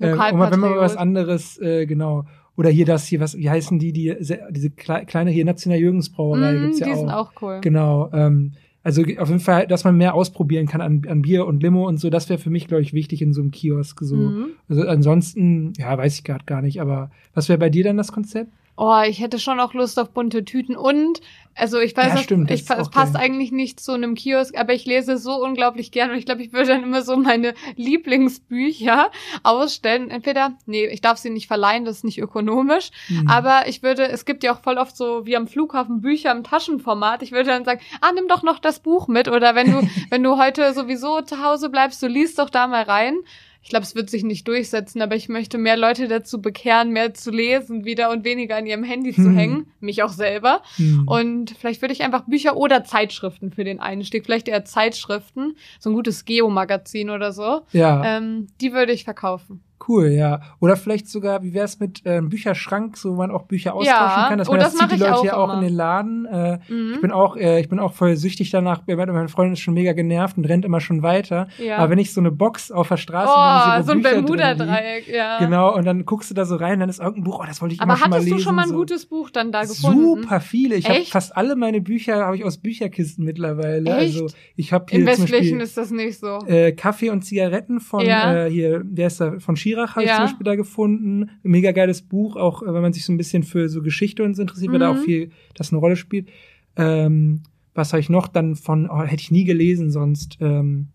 äh, äh, wenn man mal was anderes äh, genau oder hier das hier was wie heißen die die se- diese klei- kleine hier National Jürgens Brauerei Mhm, gibt's ja die auch sind auch cool. Genau. Ähm, also auf jeden Fall, dass man mehr ausprobieren kann an, an Bier und Limo und so, das wäre für mich, glaube ich, wichtig in so einem Kiosk. So. Mhm. Also ansonsten, ja, weiß ich gerade gar nicht, aber was wäre bei dir dann das Konzept? Oh, ich hätte schon auch Lust auf bunte Tüten und also ich weiß, Ja, stimmt, ich, es passt geil. eigentlich nicht zu einem Kiosk, aber ich lese so unglaublich gern und ich glaube, ich würde dann immer so meine Lieblingsbücher ausstellen. Entweder, nee, ich darf sie nicht verleihen, das ist nicht ökonomisch, Hm. aber ich würde, es gibt ja auch voll oft so wie am Flughafen Bücher im Taschenformat. Ich würde dann sagen, ah, nimm doch noch das Buch mit oder wenn du, [laughs] wenn du heute sowieso zu Hause bleibst, du liest doch da mal rein. Ich glaube, es wird sich nicht durchsetzen, aber ich möchte mehr Leute dazu bekehren, mehr zu lesen wieder und weniger an ihrem Handy zu Hm. hängen. Mich auch selber. Hm. Und vielleicht würde ich einfach Bücher oder Zeitschriften für den Einstieg, vielleicht eher Zeitschriften, so ein gutes Geo-Magazin oder so, ja, ähm, die würde ich verkaufen. Cool, ja. Oder vielleicht sogar, wie wär's mit ähm, Bücherschrank, so wo man auch Bücher austauschen Ja, kann. Dass oh, man, das das zieht die Leute ja auch in den Laden. Äh, Mhm. Ich bin auch, äh, ich bin auch voll süchtig danach. Meine Freundin ist schon mega genervt und rennt immer schon weiter. Ja. Aber wenn ich so eine Box auf der Straße oh, wo so ein Bermuda-Dreieck, ja. Genau, und dann guckst du da so rein, dann ist irgendein Buch, oh, das wollte ich Aber immer schon mal hattest lesen. du schon mal ein so. gutes Buch dann da gefunden? Super viele. Ich habe fast alle meine Bücher habe ich aus Bücherkisten mittlerweile. Echt? Also ich habe hier In Westlichen Beispiel ist das nicht so. äh, Kaffee und Zigaretten von Ja. äh, hier, wer ist da? Von Schirach habe ich Ja. zum Beispiel da gefunden. Mega geiles Buch, auch äh, wenn man sich so ein bisschen für so Geschichte und so interessiert, weil da auch Mhm. viel das eine Rolle spielt. Ähm, was habe ich noch dann von? Oh, hätte ich nie gelesen sonst. Ähm,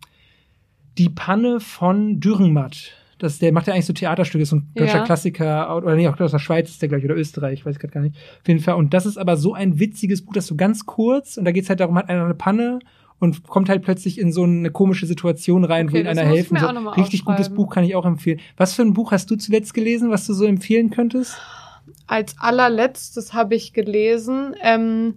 die Panne von Dürrenmatt. Das, der macht ja eigentlich so Theaterstücke, ist so ein deutscher Ja. Klassiker, oder nee, auch aus der Schweiz ist der gleich, oder Österreich, weiß ich gerade gar nicht. Auf jeden Fall. Und das ist aber so ein witziges Buch, das so ganz kurz, und da geht's halt darum, hat einer eine Panne und kommt halt plötzlich in so eine komische Situation rein, Okay, wo das einer helfen soll. Richtig gutes. Buch kann ich auch empfehlen. Was für ein Buch hast du zuletzt gelesen, was du so empfehlen könntest? Als allerletztes habe ich gelesen, ähm,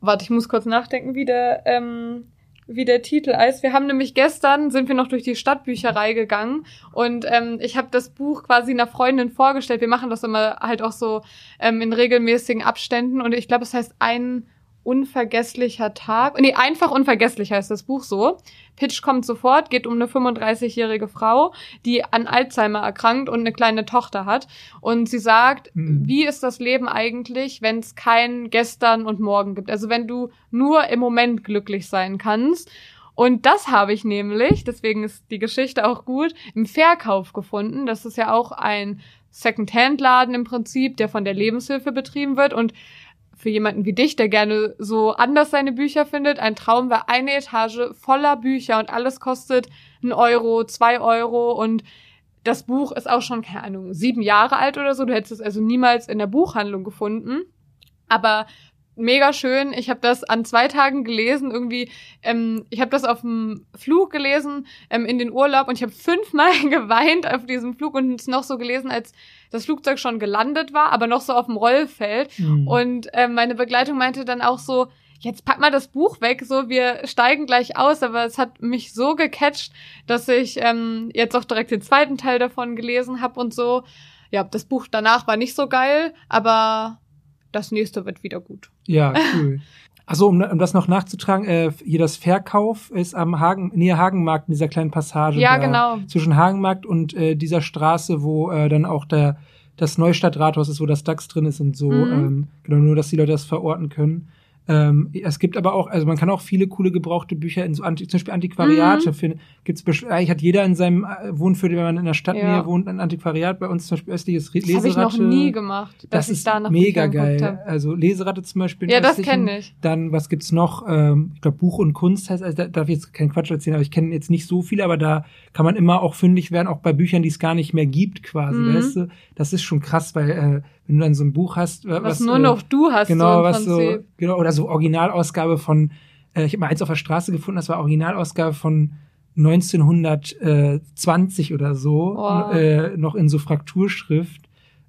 warte, ich muss kurz nachdenken, wie der, ähm, wie der Titel heißt. Wir haben nämlich gestern, sind wir noch durch die Stadtbücherei gegangen und ähm, ich habe das Buch quasi einer Freundin vorgestellt. Wir machen das immer halt auch so ähm, in regelmäßigen Abständen und ich glaube, es heißt ein unvergesslicher Tag. Nee, einfach unvergesslich heißt das Buch so. Pitch kommt sofort, geht um eine 35-jährige Frau, die an Alzheimer erkrankt und eine kleine Tochter hat. Und sie sagt, Mhm. wie ist das Leben eigentlich, wenn es kein Gestern und Morgen gibt? Also wenn du nur im Moment glücklich sein kannst. Und das habe ich nämlich, deswegen ist die Geschichte auch gut, im Verkauf gefunden. Das ist ja auch ein Second-Hand-Laden im Prinzip, der von der Lebenshilfe betrieben wird. Und für jemanden wie dich, der gerne so anders seine Bücher findet, ein Traum war eine Etage voller Bücher und alles kostet ein Euro, zwei Euro und das Buch ist auch schon, keine Ahnung, sieben Jahre alt oder so. Du hättest es also niemals in der Buchhandlung gefunden. Aber mega schön. Ich habe das an zwei Tagen gelesen. Irgendwie, ähm, ich habe das auf dem Flug gelesen ähm, in den Urlaub und ich habe fünfmal [laughs] geweint auf diesem Flug und es noch so gelesen, als das Flugzeug schon gelandet war, aber noch so auf dem Rollfeld. Mhm. Und ähm, meine Begleitung meinte dann auch so, jetzt pack mal das Buch weg, so wir steigen gleich aus, aber es hat mich so gecatcht, dass ich ähm, jetzt auch direkt den zweiten Teil davon gelesen habe und so. Ja, das Buch danach war nicht so geil, aber das nächste wird wieder gut. Ja, cool. [laughs] Achso, um, um das noch nachzutragen, äh, hier das Verkauf ist am Hagen, nähe Hagenmarkt in dieser kleinen Passage. Ja, da, genau. Zwischen Hagenmarkt und äh, dieser Straße, wo äh, dann auch der, das Neustadtrathaus ist, wo das DAX drin ist und so. Mhm. Ähm, genau, nur, dass die Leute das verorten können. Ähm, es gibt aber auch, also man kann auch viele coole gebrauchte Bücher in so Anti, zum Beispiel Antiquariate Mhm. finden. Gibt's eigentlich hat jeder in seinem äh, Wohnviertel, wenn man in der Stadtnähe Ja. wohnt, ein Antiquariat. Bei uns zum Beispiel östliches Re- Das habe ich noch Leseratte. nie gemacht. dass Das ich ist da nach mega Büchern geil. Also Leseratte zum Beispiel. Ja, das kenne ich. Dann, was gibt's noch? Ähm, ich glaube, Buch und Kunst heißt, also da darf ich jetzt keinen Quatsch erzählen, aber ich kenne jetzt nicht so viele, aber da kann man immer auch fündig werden, auch bei Büchern, die es gar nicht mehr gibt, quasi, Mhm. weißt du? Das ist schon krass, weil äh, wenn du dann so ein Buch hast, Was, was, nur äh, noch du hast, genau, so was so, Prinzip. genau, oder so Originalausgabe von, äh, ich habe mal eins auf der Straße gefunden, das war Originalausgabe von 1920 oder so, Oh. äh, noch in so Frakturschrift.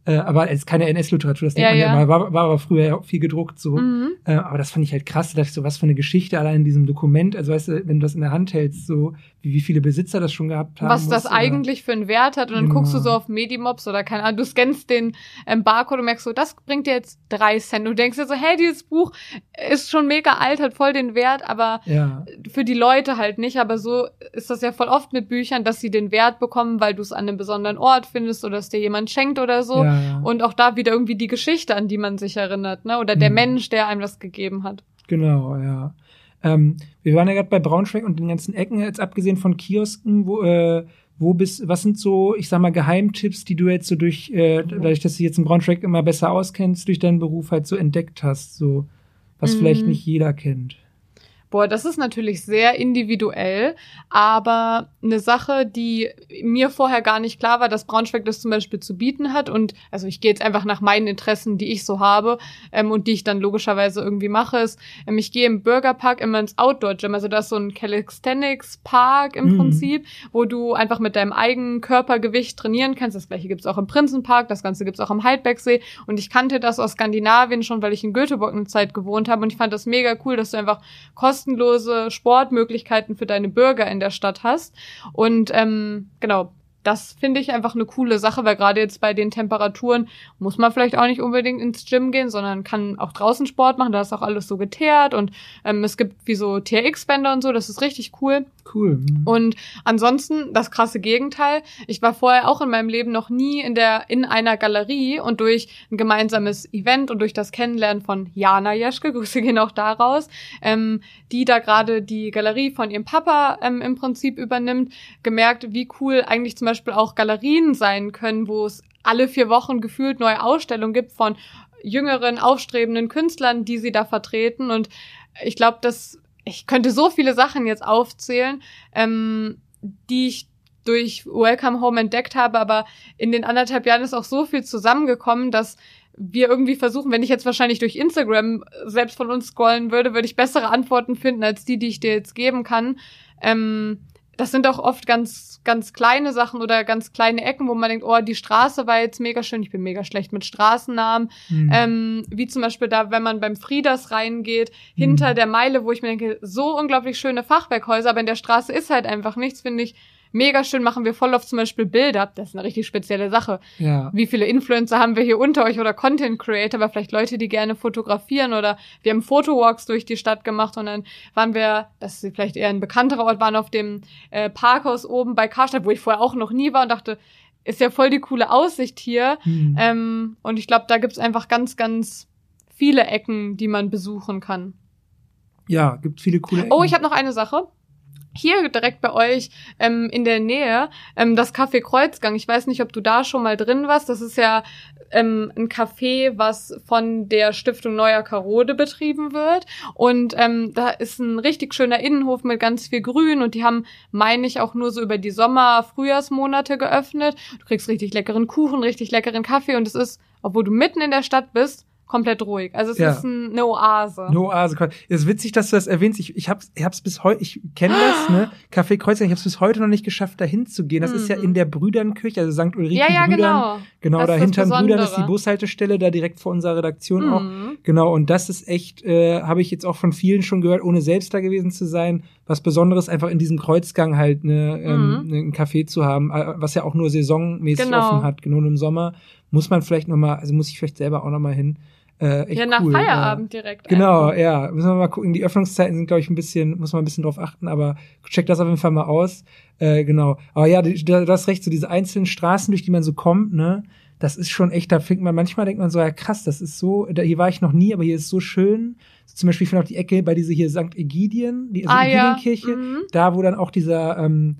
Äh, aber es ist keine NS-Literatur, das denkt Ja, man ja, ja. mal, war, war aber früher ja auch viel gedruckt so. Mhm. Äh, aber das fand ich halt krass, da dachte ich so, was für eine Geschichte allein in diesem Dokument, also weißt du, wenn du das in der Hand hältst, so, wie viele Besitzer das schon gehabt haben. Was das muss, eigentlich für einen Wert hat. Und dann Genau. guckst du so auf Medimobs oder keine Ahnung, du scannst den ähm, Barcode und merkst so, das bringt dir jetzt drei Cent. Du denkst dir so, hey, dieses Buch ist schon mega alt, hat voll den Wert, aber Ja, für die Leute halt nicht. Aber so ist das ja voll oft mit Büchern, dass sie den Wert bekommen, weil du es an einem besonderen Ort findest oder es dir jemand schenkt oder so. ja, ja. Und auch da wieder irgendwie die Geschichte, an die man sich erinnert, ne? Oder der Mhm. Mensch, der einem das gegeben hat. Genau, ja. Ähm, wir waren ja gerade bei Braunschweig und den ganzen Ecken, jetzt abgesehen von Kiosken, wo, äh, wo bist, was sind so, ich sag mal, Geheimtipps, die du jetzt so durch, äh, dadurch, dass du jetzt in Braunschweig immer besser auskennst, durch deinen Beruf halt so entdeckt hast, so, was Mhm. vielleicht nicht jeder kennt. Boah, das ist natürlich sehr individuell, aber eine Sache, die mir vorher gar nicht klar war, dass Braunschweig das zum Beispiel zu bieten hat. Und also ich gehe jetzt einfach nach meinen Interessen, die ich so habe ähm, und die ich dann logischerweise irgendwie mache, ist, ähm, ich gehe im Bürgerpark immer ins Outdoor-Gym. Also da ist so ein Calisthenics-Park im Mhm. Prinzip, wo du einfach mit deinem eigenen Körpergewicht trainieren kannst. Das gleiche gibt's auch im Prinzenpark, das Ganze gibt's auch am Heidbergsee. Und ich kannte das aus Skandinavien schon, weil ich in Göteborg eine Zeit gewohnt habe. Und ich fand das mega cool, dass du einfach kostenlose Sportmöglichkeiten für deine Bürger in der Stadt hast. Und ähm, genau, das finde ich einfach eine coole Sache, weil gerade jetzt bei den Temperaturen muss man vielleicht auch nicht unbedingt ins Gym gehen, sondern kann auch draußen Sport machen. Da ist auch alles so geteert und ähm, es gibt wie so TRX-Bänder und so. Das ist richtig cool. Cool. Und ansonsten das krasse Gegenteil. Ich war vorher auch in meinem Leben noch nie in der in einer Galerie und durch ein gemeinsames Event und durch das Kennenlernen von Jana Jeschke, [laughs] Grüße gehen auch daraus, ähm, die da gerade die Galerie von ihrem Papa ähm, im Prinzip übernimmt, gemerkt, wie cool eigentlich zum Beispiel auch Galerien sein können, wo es alle vier Wochen gefühlt neue Ausstellungen gibt von jüngeren, aufstrebenden Künstlern, die sie da vertreten. Und ich glaube, dass ich könnte so viele Sachen jetzt aufzählen, ähm, die ich durch Welcome Home entdeckt habe, aber in den anderthalb Jahren ist auch so viel zusammengekommen, dass wir irgendwie versuchen, wenn ich jetzt wahrscheinlich durch Instagram selbst von uns scrollen würde, würde ich bessere Antworten finden als die, die ich dir jetzt geben kann. Ähm, das sind auch oft ganz, ganz kleine Sachen oder ganz kleine Ecken, wo man denkt, oh, die Straße war jetzt mega schön. Ich bin mega schlecht mit Straßennamen. Mhm. Ähm, wie zum Beispiel da, wenn man beim Frieders reingeht, hinter Mhm. der Meile, wo ich mir denke, so unglaublich schöne Fachwerkhäuser, aber in der Straße ist halt einfach nichts, finde ich mega schön. Machen wir voll oft zum Beispiel Bilder. Das ist eine richtig spezielle Sache. ja. Wie viele Influencer haben wir hier unter euch oder Content Creator, aber vielleicht Leute, die gerne fotografieren oder wir haben Fotowalks durch die Stadt gemacht und dann waren wir, das ist vielleicht eher ein bekannterer Ort, waren auf dem äh, Parkhaus oben bei Karstadt, wo ich vorher auch noch nie war und dachte, ist ja voll die coole Aussicht hier. Mhm. Ähm, und ich glaube, da gibt's einfach ganz, ganz viele Ecken, die man besuchen kann. ja, gibt viele coole Oh, Ecken. ich habe noch eine Sache. Hier direkt bei euch ähm, in der Nähe, ähm, das Café Kreuzgang. Ich weiß nicht, ob du da schon mal drin warst. Das ist ja ähm, ein Café, was von der Stiftung Neuer Karode betrieben wird. Und ähm, da ist ein richtig schöner Innenhof mit ganz viel Grün. Und die haben, meine ich, auch nur so über die Sommer-, Frühjahrsmonate geöffnet. Du kriegst richtig leckeren Kuchen, richtig leckeren Kaffee. Und es ist, obwohl du mitten in der Stadt bist, komplett ruhig. Also es Ja. ist ein, eine Oase. No Oase. Es ist witzig, dass du das erwähnst. Ich, ich hab's, ich hab's bis heute, ich kenne das, ne? [gasps] Café Kreuzgang, ich hab's bis heute noch nicht geschafft, dahin zu gehen. Das ist ja Mhm. in der Brüdernkirche, also St. Ulrike ja, ja, Brüdern. genau. Genau, da ist das hinter den Brüdern ist die. Bushaltestelle, da direkt vor unserer Redaktion auch. Mhm. Genau, und das ist echt, äh, habe ich jetzt auch von vielen schon gehört, ohne selbst da gewesen zu sein, was Besonderes einfach in diesem Kreuzgang halt ne, ähm, Mhm. ein Café zu haben, äh, was ja auch nur saisonmäßig Genau. offen hat, genau im Sommer. Muss man vielleicht noch mal, also muss ich vielleicht selber auch noch mal hin. Äh, Ja, nach cool, Feierabend direkt. Genau, einfach. ja. Müssen wir mal gucken. Die Öffnungszeiten sind, glaube ich, ein bisschen, muss man ein bisschen drauf achten, aber check das auf jeden Fall mal aus. Äh, genau. Aber ja, du hast recht, so diese einzelnen Straßen, durch die man so kommt, ne, das ist schon echt, da fängt man, manchmal denkt man so, ja krass, das ist so, da, hier war ich noch nie, aber hier ist so schön. So, zum Beispiel, ich finde auch die Ecke bei dieser hier St. Egidien, die also Ah, ja. Egidienkirche, Mhm. da wo dann auch dieser, ähm,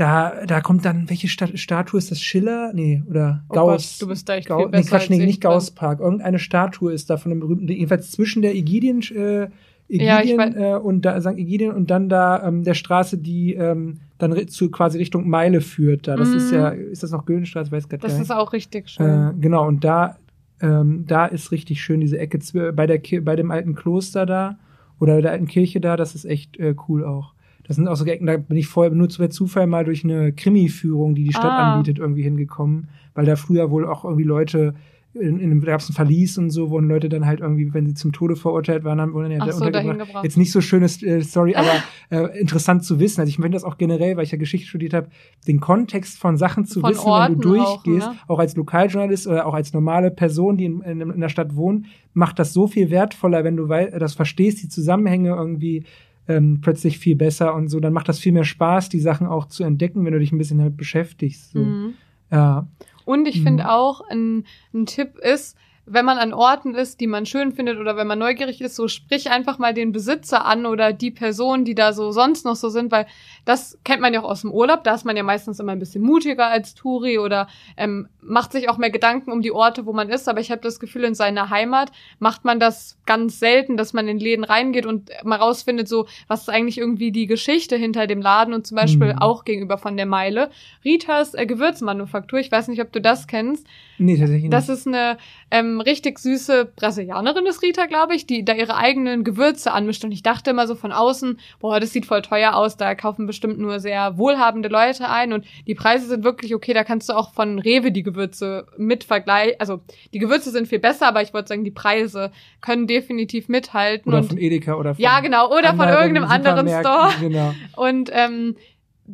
da, da kommt dann, welche Sta Statue ist das? Schiller? Nee, oder Oh Gauss? Gott, du bist da echt Gau viel nee, Quatsch, nee, ich nicht. Gauss-Park. Irgendeine Statue ist da von dem berühmten, jedenfalls zwischen der Egidien, äh, Ja, Egidien weiß- äh, und da, St. Egidien und dann da ähm, der Straße, die ähm, dann zu quasi Richtung Meile führt. Da. Das Mhm. ist ja, ist das noch Güldenstraße? Weiß grad Das gar ist nicht. auch richtig schön. Äh, genau, und da, ähm, da ist richtig schön diese Ecke bei, der bei dem alten Kloster da oder der alten Kirche da, das ist echt äh, cool auch. Das sind auch so Ecken, da bin ich vorher nur zu Zufall mal durch eine Krimi-Führung, die die Stadt Ah. anbietet, irgendwie hingekommen, weil da früher wohl auch irgendwie Leute in, in, gab es ein Verlies und so, wurden Leute dann halt irgendwie, wenn sie zum Tode verurteilt waren, dann wurden ja so, untergebracht. Jetzt nicht so schönes äh, Story, [laughs] aber äh, interessant zu wissen. Also ich finde das auch generell, weil ich ja Geschichte studiert habe, den Kontext von Sachen zu von wissen, Orten wenn du durchgehst, auch, ne? auch, als Lokaljournalist oder auch als normale Person, die in, in, in der Stadt wohnt, macht das so viel wertvoller, wenn du das verstehst, die Zusammenhänge irgendwie ähm, plötzlich viel besser und so. Dann macht das viel mehr Spaß, die Sachen auch zu entdecken, wenn du dich ein bisschen damit beschäftigst. So. Mhm. Ja. Und ich mhm. finde auch, ein, ein Tipp ist, wenn man an Orten ist, die man schön findet oder wenn man neugierig ist, so sprich einfach mal den Besitzer an oder die Person, die da so sonst noch so sind, weil das kennt man ja auch aus dem Urlaub, da ist man ja meistens immer ein bisschen mutiger als Touri oder ähm, macht sich auch mehr Gedanken um die Orte, wo man ist, aber ich habe das Gefühl, in seiner Heimat macht man das ganz selten, dass man in Läden reingeht und mal rausfindet, so, was ist eigentlich irgendwie die Geschichte hinter dem Laden und zum Beispiel mhm. auch gegenüber von der Meile. Ritas äh, Gewürzmanufaktur, ich weiß nicht, ob du das kennst. Nee, tatsächlich nicht. Das ist eine ähm, richtig süße Brasilianerin, ist Rita, glaube ich, die da ihre eigenen Gewürze anmischt. Und ich dachte immer so von außen, boah, das sieht voll teuer aus, da kaufen bestimmt nur sehr wohlhabende Leute ein. Und die Preise sind wirklich okay, da kannst du auch von Rewe die Gewürze mit vergleichen. Also die Gewürze sind viel besser, aber ich wollte sagen, die Preise können definitiv mithalten. Oder und, von Edeka oder von Ja, genau, oder von irgendeinem anderen Store. Genau. Und ähm,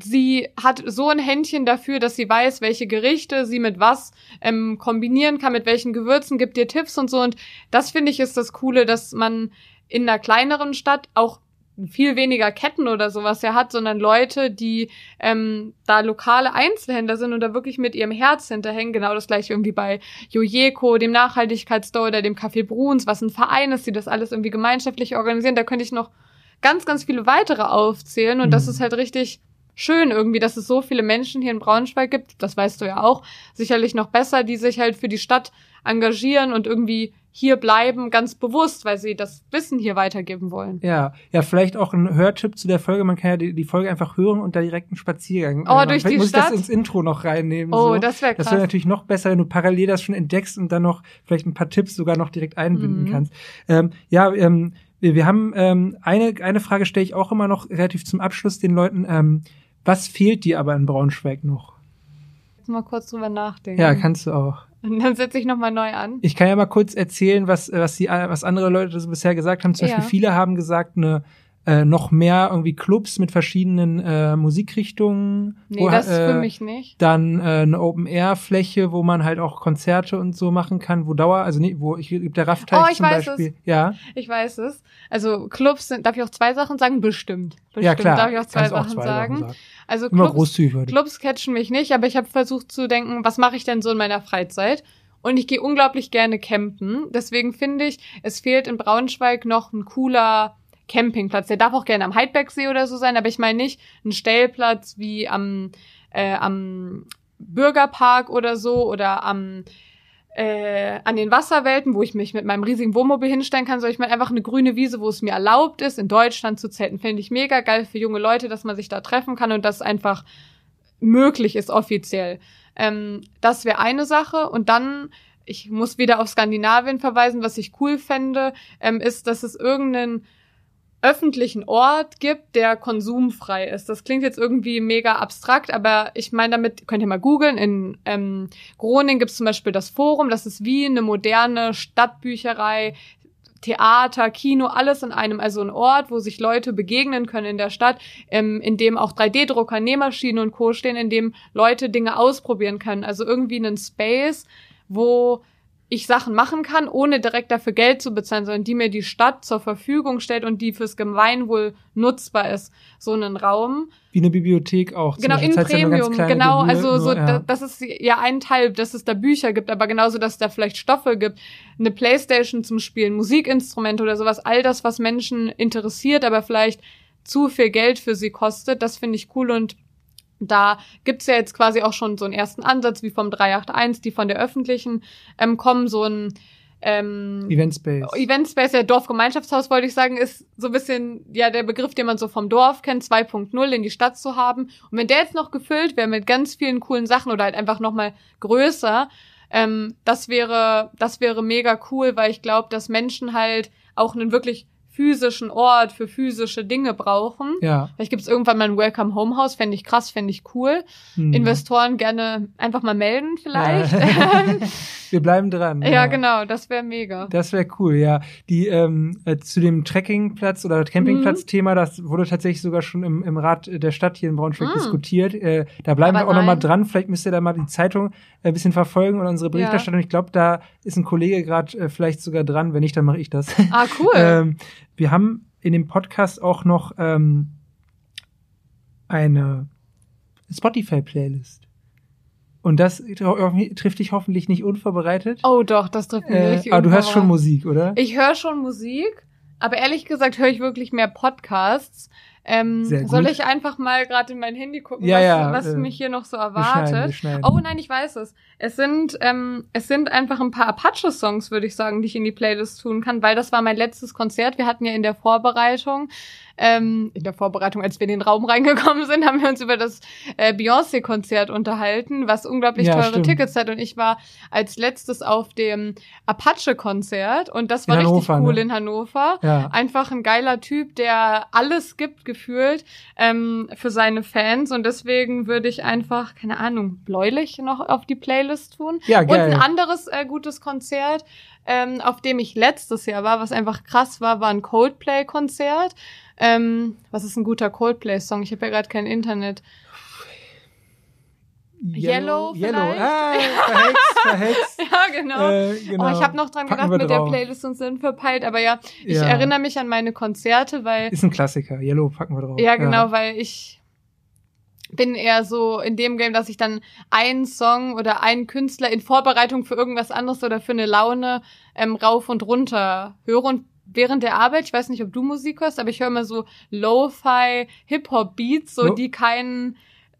sie hat so ein Händchen dafür, dass sie weiß, welche Gerichte sie mit was ähm, kombinieren kann, mit welchen Gewürzen, gibt dir Tipps und so. Und das finde ich ist das Coole, dass man in einer kleineren Stadt auch viel weniger Ketten oder sowas ja hat, sondern Leute, die ähm, da lokale Einzelhändler sind und da wirklich mit ihrem Herz hinterhängen. Genau das gleiche irgendwie bei Jojeko, dem Nachhaltigkeitsstore oder dem Café Bruns, was ein Verein ist, die das alles irgendwie gemeinschaftlich organisieren. Da könnte ich noch ganz, ganz viele weitere aufzählen und mhm. das ist halt richtig schön irgendwie, dass es so viele Menschen hier in Braunschweig gibt, das weißt du ja auch, sicherlich noch besser, die sich halt für die Stadt engagieren und irgendwie hier bleiben, ganz bewusst, weil sie das Wissen hier weitergeben wollen. Ja, ja, vielleicht auch ein Hörtipp zu der Folge. Man kann ja die, die Folge einfach hören und da direkt einen Spaziergang. Oh, äh, durch die muss Stadt? ich das ins Intro noch reinnehmen. Oh, so. das wäre krass. Das wäre natürlich noch besser, wenn du parallel das schon entdeckst und dann noch vielleicht ein paar Tipps sogar noch direkt einbinden mhm. kannst. Ähm, ja, ähm, wir, wir haben ähm, eine, eine Frage stelle ich auch immer noch relativ zum Abschluss den Leuten. Ähm, was fehlt dir aber in Braunschweig noch? Jetzt mal kurz drüber nachdenken. Ja, kannst du auch. Und dann setze ich nochmal neu an. Ich kann ja mal kurz erzählen, was, was, die, was andere Leute so bisher gesagt haben. Zum ja. Beispiel viele haben gesagt, eine äh, noch mehr irgendwie Clubs mit verschiedenen äh, Musikrichtungen. Nee, wo, das äh, für mich nicht. Dann äh, eine Open-Air-Fläche, wo man halt auch Konzerte und so machen kann, wo Dauer, also nee, wo ich der Raffteich oh, ich zum weiß Beispiel. Es. Ja. Ich weiß es. Also Clubs sind, darf ich auch zwei Sachen sagen? Bestimmt. Bestimmt ja, klar. darf ich auch zwei, Sachen, auch zwei sagen. sagen. Also Immer Clubs, Clubs catchen mich nicht, aber ich habe versucht zu denken, was mache ich denn so in meiner Freizeit? Und ich gehe unglaublich gerne campen. Deswegen finde ich, es fehlt in Braunschweig noch ein cooler Campingplatz. Der darf auch gerne am Heidbergsee oder so sein, aber ich meine nicht ein Stellplatz wie am, äh, am Bürgerpark oder so oder am äh, an den Wasserwelten, wo ich mich mit meinem riesigen Wohnmobil hinstellen kann, sondern ich meine einfach eine grüne Wiese, wo es mir erlaubt ist, in Deutschland zu zelten. Finde ich mega geil für junge Leute, dass man sich da treffen kann und das einfach möglich ist offiziell. Ähm, das wäre eine Sache. Und dann, ich muss wieder auf Skandinavien verweisen, was ich cool fände, ähm, ist, dass es irgendeinen öffentlichen Ort gibt, der konsumfrei ist. Das klingt jetzt irgendwie mega abstrakt, aber ich meine damit, könnt ihr mal googeln, in ähm, Groningen gibt es zum Beispiel das Forum, das ist wie eine moderne Stadtbücherei, Theater, Kino, alles in einem, also ein Ort, wo sich Leute begegnen können in der Stadt, ähm, in dem auch 3D-Drucker, Nähmaschinen und Co. stehen, in dem Leute Dinge ausprobieren können. Also irgendwie einen Space, wo ich Sachen machen kann, ohne direkt dafür Geld zu bezahlen, sondern die mir die Stadt zur Verfügung stellt und die fürs Gemeinwohl nutzbar ist. So einen Raum. Wie eine Bibliothek auch. Genau, in Premium. Genau, Gebühr, also so, ja. das ist ja ein Teil, dass es da Bücher gibt, aber genauso, dass es da vielleicht Stoffe gibt, eine Playstation zum Spielen, Musikinstrumente oder sowas, all das, was Menschen interessiert, aber vielleicht zu viel Geld für sie kostet, das finde ich cool und da gibt's ja jetzt quasi auch schon so einen ersten Ansatz, wie vom 381, die von der öffentlichen ähm, kommen, so ein ähm, Eventspace. Eventspace, ja, Dorfgemeinschaftshaus, wollte ich sagen, ist so ein bisschen ja der Begriff, den man so vom Dorf kennt, 2.0 in die Stadt zu haben. Und wenn der jetzt noch gefüllt wäre mit ganz vielen coolen Sachen oder halt einfach nochmal größer, ähm, das wäre, das wäre mega cool, weil ich glaube, dass Menschen halt auch einen wirklich physischen Ort für physische Dinge brauchen. Ja. Vielleicht gibt es irgendwann mal ein Welcome Home House, fände ich krass, fände ich cool. Hm. Investoren gerne einfach mal melden vielleicht. Ja. [laughs] Wir bleiben dran. ja, genau, das wäre mega. Das wäre cool, ja. Die ähm, äh, zu dem Trekkingplatz oder Campingplatz-Thema, Mhm. das wurde tatsächlich sogar schon im, im Rat der Stadt hier in Braunschweig Mm. diskutiert. Äh, da bleiben Aber wir auch nochmal dran. Vielleicht müsst ihr da mal die Zeitung äh, ein bisschen verfolgen und unsere Berichterstattung. Ich glaube, da ist ein Kollege gerade äh, vielleicht sogar dran. Wenn nicht, dann mache ich das. Ah, cool. [laughs] ähm, wir haben in dem Podcast auch noch ähm, eine Spotify-Playlist. Und das trifft dich hoffentlich nicht unvorbereitet. oh doch, das trifft mich äh, richtig aber du hörst schon. Musik, oder? Ich höre schon Musik, aber ehrlich gesagt höre ich wirklich mehr Podcasts. Ähm, soll ich einfach mal gerade in mein Handy gucken, Ja, was, ja, was äh, mich hier noch so wir schneiden, wir erwartet? schneiden. Oh nein, ich weiß es. Es sind, ähm, es sind einfach ein paar Apache-Songs, würde ich sagen, die ich in die Playlist tun kann, weil das war mein letztes Konzert. Wir hatten ja in der Vorbereitung, ähm, in der Vorbereitung, als wir in den Raum reingekommen sind, haben wir uns über das äh, Beyoncé-Konzert unterhalten, was unglaublich Ja, teure stimmt. Tickets hat. Und ich war als letztes auf dem Apache-Konzert und das In war richtig Hannover, cool ne? in Hannover. Ja. Einfach ein geiler Typ, der alles gibt, gefühlt, ähm, für seine Fans. Und deswegen würde ich einfach, keine Ahnung, bläulich noch auf die Playlist tun. Ja, Und geil. ein anderes äh, gutes Konzert, ähm, auf dem ich letztes Jahr war, was einfach krass war, war ein Coldplay-Konzert. Ähm, was ist ein guter Coldplay-Song? Ich habe ja gerade kein Internet. Yellow Yellow. vielleicht? Ah, [laughs] verhext, verhext. [laughs] Ja, genau. Äh, genau. Oh, ich habe noch dran Packen gedacht mit der drauf. Playlist und sind verpeilt, aber ja, ich Ja. erinnere mich an meine Konzerte, weil Ist ein Klassiker. Yellow packen wir drauf. Ja, genau, weil ich bin eher so in dem Game, dass ich dann einen Song oder einen Künstler in Vorbereitung für irgendwas anderes oder für eine Laune ähm, rauf und runter höre. Und während der Arbeit, ich weiß nicht, ob du Musik hörst, aber ich höre immer so Lo-Fi Hip-Hop-Beats, so Lo- die keinen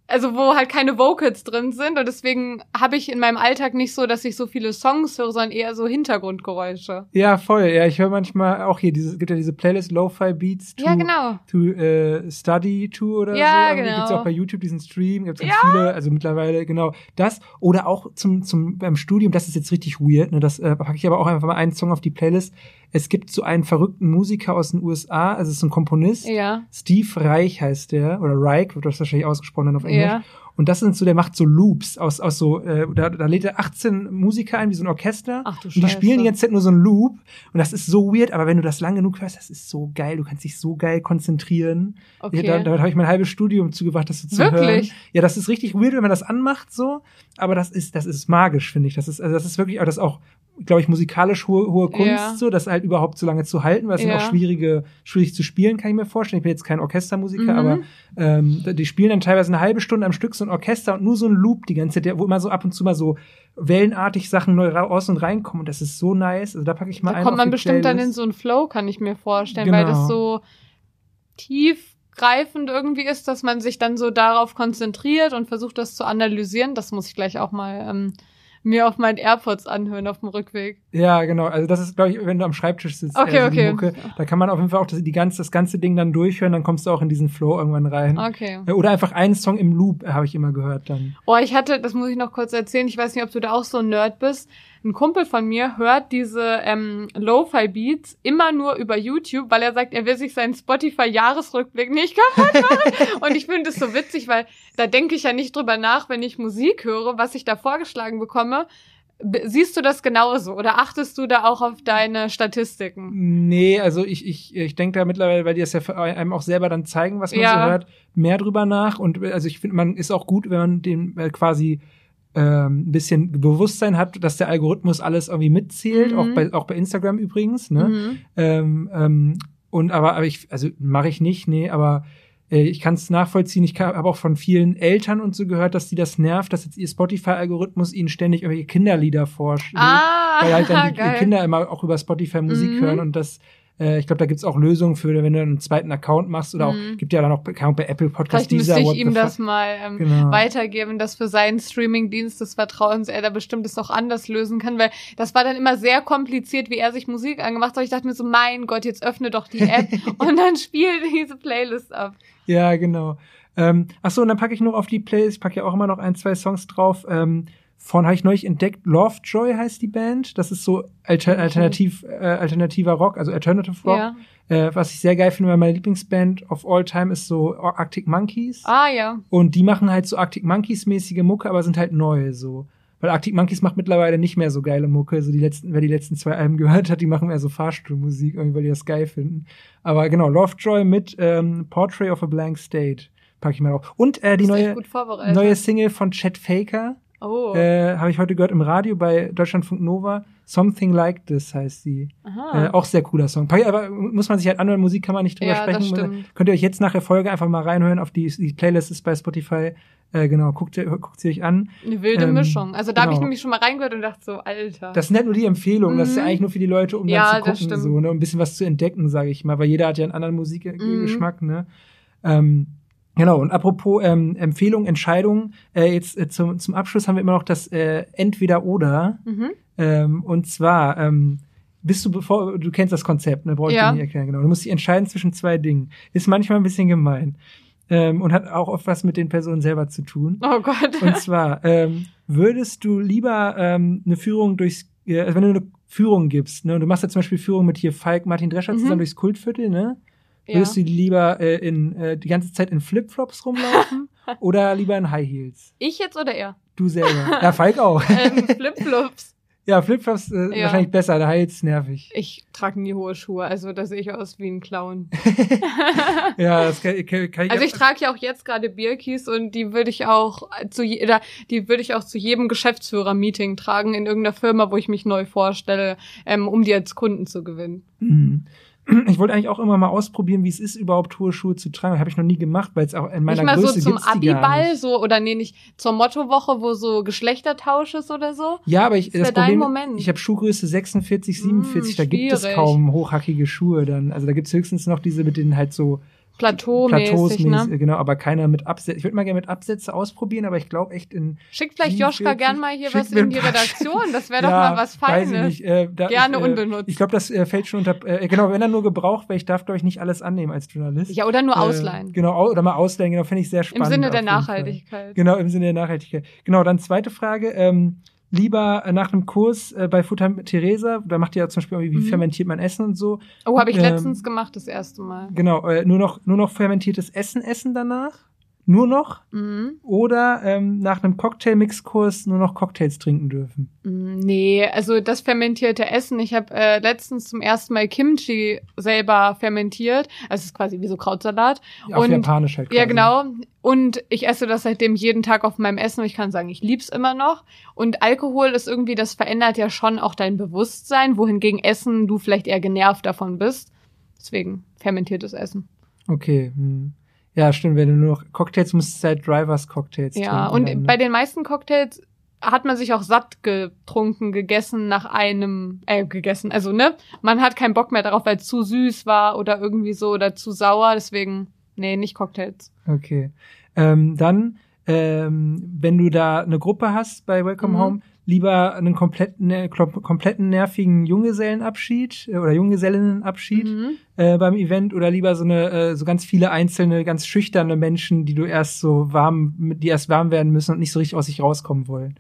also wo halt keine Vocals drin sind und deswegen habe ich in meinem Alltag nicht so, dass ich so viele Songs höre, sondern eher so Hintergrundgeräusche. Ja, voll. Ja, ich höre manchmal auch hier, diese, gibt ja diese Playlist Lo-Fi Beats to, Ja, genau. to äh, Study to oder Ja, so. Irgendwie genau. Gibt's auch bei YouTube diesen Stream, gibt's ganz Ja. viele, also mittlerweile, genau. Das oder auch zum, zum beim Studium, das ist jetzt richtig weird, ne? Das äh, packe ich aber auch einfach mal einen Song auf die Playlist. Es gibt so einen verrückten Musiker aus den USA, also es ist ein Komponist. Ja. Steve Reich heißt der, oder Reich wird das wahrscheinlich ausgesprochen dann auf Englisch. Ja. Und das sind so, der macht so Loops aus, aus so, äh, da, da lädt er 18 Musiker ein, wie so ein Orchester. Ach du und die Scheiße. spielen die ganze Zeit nur so einen Loop. Und das ist so weird, aber wenn du das lang genug hörst, das ist so geil. Du kannst dich so geil konzentrieren. Okay. Ja, da, damit habe ich mein halbes Studium zugebracht, das so zu Wirklich? hören. Ja, das ist richtig weird, wenn man das anmacht, so. Aber das ist, das ist magisch, finde ich. Das ist, also das ist wirklich, aber das ist auch, glaube ich, musikalisch hohe, hohe Kunst, Ja. so, das halt überhaupt so lange zu halten, weil es sind Ja. auch schwierige, schwierig zu spielen, kann ich mir vorstellen. Ich bin jetzt kein Orchestermusiker, Mhm. aber ähm, die spielen dann teilweise eine halbe Stunde am Stück so ein Orchester und nur so ein Loop die ganze Zeit, wo immer so ab und zu mal so wellenartig Sachen neu raus und reinkommen. Und das ist so nice. Also da packe ich mal Da ein. kommt auf man bestimmt dann in Playlist. so einen Flow, kann ich mir vorstellen, weil Genau. das so tiefgreifend irgendwie ist, dass man sich dann so darauf konzentriert und versucht, das zu analysieren. Das muss ich gleich auch mal ähm, mir auf meinen AirPods anhören auf dem Rückweg. Ja, genau. Also das ist, glaube ich, wenn du am Schreibtisch sitzt. Okay, eher so die okay. Mucke. Da kann man auf jeden Fall auch das, die ganze, das ganze Ding dann durchhören, dann kommst du auch in diesen Flow irgendwann rein. Okay. Ja, Oder einfach einen Song im Loop, äh, habe ich immer gehört dann. Oh, ich hatte, das muss ich noch kurz erzählen, ich weiß nicht, ob du da auch so ein Nerd bist. Ein Kumpel von mir hört diese ähm, Lo-Fi-Beats immer nur über YouTube, weil er sagt, er will sich seinen Spotify-Jahresrückblick nicht kaputt machen. Und ich finde es so witzig, weil da denke ich ja nicht drüber nach, wenn ich Musik höre, was ich da vorgeschlagen bekomme. Siehst du das genauso oder achtest du da auch auf deine Statistiken? Nee, also ich, ich, ich denke da mittlerweile, weil die das ja einem auch selber dann zeigen, was man Ja. so hört, mehr drüber nach. Und äh, also ich finde, man ist auch gut, wenn man den äh, quasi ähm, ein bisschen Bewusstsein hat, dass der Algorithmus alles irgendwie mitzählt, Mhm. auch bei auch bei Instagram übrigens, ne? Mhm. Ähm, ähm, und aber, aber ich, also mache ich nicht, nee, aber äh, ich kann es nachvollziehen. Ich habe auch von vielen Eltern und so gehört, dass die das nervt, dass jetzt ihr Spotify-Algorithmus ihnen ständig irgendwelche Kinderlieder vorschlägt. Ah, weil halt dann die [laughs] geil. Kinder immer auch über Spotify Musik Mhm. hören und das äh, ich glaube, da gibt's auch Lösungen für, wenn du einen zweiten Account machst oder Mhm. auch, gibt ja dann auch keine Ahnung, bei Apple Podcasts Vielleicht müsste dieser ich what ihm das mal ähm, Genau. weitergeben, dass für seinen Streamingdienst des Vertrauens er da bestimmt es auch anders lösen kann, weil das war dann immer sehr kompliziert, wie er sich Musik angemacht hat. Ich dachte mir so, mein Gott, jetzt öffne doch die App [laughs] und dann spiel diese Playlist ab. Ja, genau. Ähm, ach so, und dann packe ich noch auf die Playlist, ich packe ja auch immer noch ein, zwei Songs drauf. Ähm, von habe ich neulich entdeckt, Lovejoy heißt die Band. Das ist so alter, alternativ, äh, alternativer Rock, also Alternative Rock. Ja. Äh, was ich sehr geil finde, weil meine Lieblingsband of all time ist so Arctic Monkeys. Ah, ja. Und die machen halt so Arctic Monkeys-mäßige Mucke, aber sind halt neu so. Weil Arctic Monkeys macht mittlerweile nicht mehr so geile Mucke. So die letzten, wer die letzten zwei Alben gehört hat, die machen eher so Fahrstuhlmusik, irgendwie, weil die das geil finden. Aber genau, Lovejoy mit ähm, Portrait of a Blank State packe ich mal drauf. Und äh, die neue, neue Single von Chet Faker. Oh. Äh, Habe ich heute gehört im Radio bei Deutschlandfunk Nova. Something Like This heißt sie. Äh, auch sehr cooler Song. Aber muss man sich halt anhören, Musik kann man nicht drüber Ja, sprechen. stimmt. Könnt ihr euch jetzt nach der Folge einfach mal reinhören auf die, die Playlist ist bei Spotify. Äh, genau, guckt, ihr- guckt sie euch an. Eine wilde Ähm, Mischung. Also da habe ich genau. nämlich schon mal reingehört und dachte so, Alter. Das sind halt nur die Empfehlungen. Das ist ja Mhm. eigentlich nur für die Leute, um Ja, dann zu gucken, so, ne, um ein bisschen was zu entdecken, sage ich mal, weil jeder hat ja einen anderen Mhm. Musikgeschmack, ne? Ähm, genau, und apropos ähm, Empfehlung, Entscheidung, äh, jetzt äh, zum, zum Abschluss haben wir immer noch das äh, Entweder-Oder. mhm. Ähm, und zwar, ähm, bist du bevor, du kennst das Konzept, ne? Brauche ich Ja. dir nicht erklären, genau. Du musst dich entscheiden zwischen zwei Dingen. Ist manchmal ein bisschen gemein. Ähm, und hat auch oft was mit den Personen selber zu tun. Oh Gott. Und zwar, ähm, würdest du lieber ähm, eine Führung durchs, äh, also wenn du eine Führung gibst, ne, und du machst ja zum Beispiel Führung mit hier Falk, Martin Drescher Mhm. zusammen durchs Kultviertel, ne? Ja. Würdest du lieber äh, in, äh, die ganze Zeit in Flipflops rumlaufen [laughs] oder lieber in High Heels? Ich jetzt oder er? Du selber. Ja, Falk auch. [laughs] ähm, Flipflops. [laughs] Ja, Flipflops äh, Ja. wahrscheinlich besser, der High Heels nervig. Ich trage nie hohe Schuhe, also da sehe ich aus wie ein Clown. Ja, das kann, kann, kann ich Also ich trage ja auch jetzt gerade Birkis und die würde ich auch zu je, oder die würde ich auch zu jedem Geschäftsführer-Meeting tragen in irgendeiner Firma, wo ich mich neu vorstelle, ähm, um die als Kunden zu gewinnen. Mhm. Ich wollte eigentlich auch immer mal ausprobieren, wie es ist, überhaupt hohe Schuhe zu tragen. Habe ich noch nie gemacht, weil es auch in meiner nicht mal Größe so zum Abiball, so oder nee, nicht zur Mottowoche, wo so Geschlechtertausch ist oder so. Ja, aber ich, Das das Problem, Moment. ich habe Schuhgröße 46, 47, da gibt es kaum hochhackige Schuhe dann. Also da gibt es höchstens noch diese mit den halt so Plateaumäßig, Plateaus, ne? genau, aber keiner mit Absätze. Ich würde mal gerne mit Absätze ausprobieren, aber ich glaube echt in Schickt vielleicht 47, Joschka gern mal hier was in die Redaktion. Das wäre [laughs] doch Ja, mal was Weiß ich Feines. nicht. Äh, da, Gerne ich, äh, unbenutzt. Ich glaube, das äh, fällt schon unter. Äh, genau, wenn er nur gebraucht, weil ich darf, glaube ich, nicht alles annehmen als Journalist. Ja, oder nur Äh, ausleihen. Genau, au- oder mal ausleihen, genau, finde ich sehr Im spannend. Sinne auf der Fall. Nachhaltigkeit. Genau, im Sinne der Nachhaltigkeit. Genau, dann zweite Frage. Ähm, lieber nach einem Kurs äh, bei Futter mit Theresa, da macht ihr ja zum Beispiel irgendwie, wie Mhm. fermentiert man Essen und so. Oh, habe ich Ähm, letztens gemacht, das erste Mal. Genau, äh, nur noch nur noch fermentiertes Essen essen danach. Nur noch Mhm. oder ähm, nach einem Cocktail-Mix-Kurs nur noch Cocktails trinken dürfen. Mm, Nee, also das fermentierte Essen. Ich habe äh, letztens zum ersten Mal Kimchi selber fermentiert. Also es ist quasi wie so Krautsalat. Auf Und- Japanisch halt. Ja, quasi. genau. Und ich esse das seitdem jeden Tag auf meinem Essen. Und ich kann sagen, ich lieb's immer noch. Und Alkohol ist irgendwie, das verändert ja schon auch dein Bewusstsein, wohingegen Essen du vielleicht eher genervt davon bist. Deswegen fermentiertes Essen. Okay. Hm. Ja, stimmt. Wenn du nur noch Cocktails musst, du halt Drivers Cocktails Ja, und dann, ne? bei den meisten Cocktails hat man sich auch satt getrunken, gegessen nach einem, äh, gegessen, also ne, man hat keinen Bock mehr darauf, weil es zu süß war oder irgendwie so oder zu sauer, deswegen, nee, nicht Cocktails. Okay. Ähm, dann, ähm, wenn du da eine Gruppe hast bei Welcome Mhm. Home, lieber einen kompletten, ne, kompletten nervigen Junggesellenabschied äh, oder Junggesellinnenabschied Mhm. äh, beim Event oder lieber so eine äh, so ganz viele einzelne, ganz schüchterne Menschen, die du erst so warm, die erst warm werden müssen und nicht so richtig aus sich rauskommen wollen.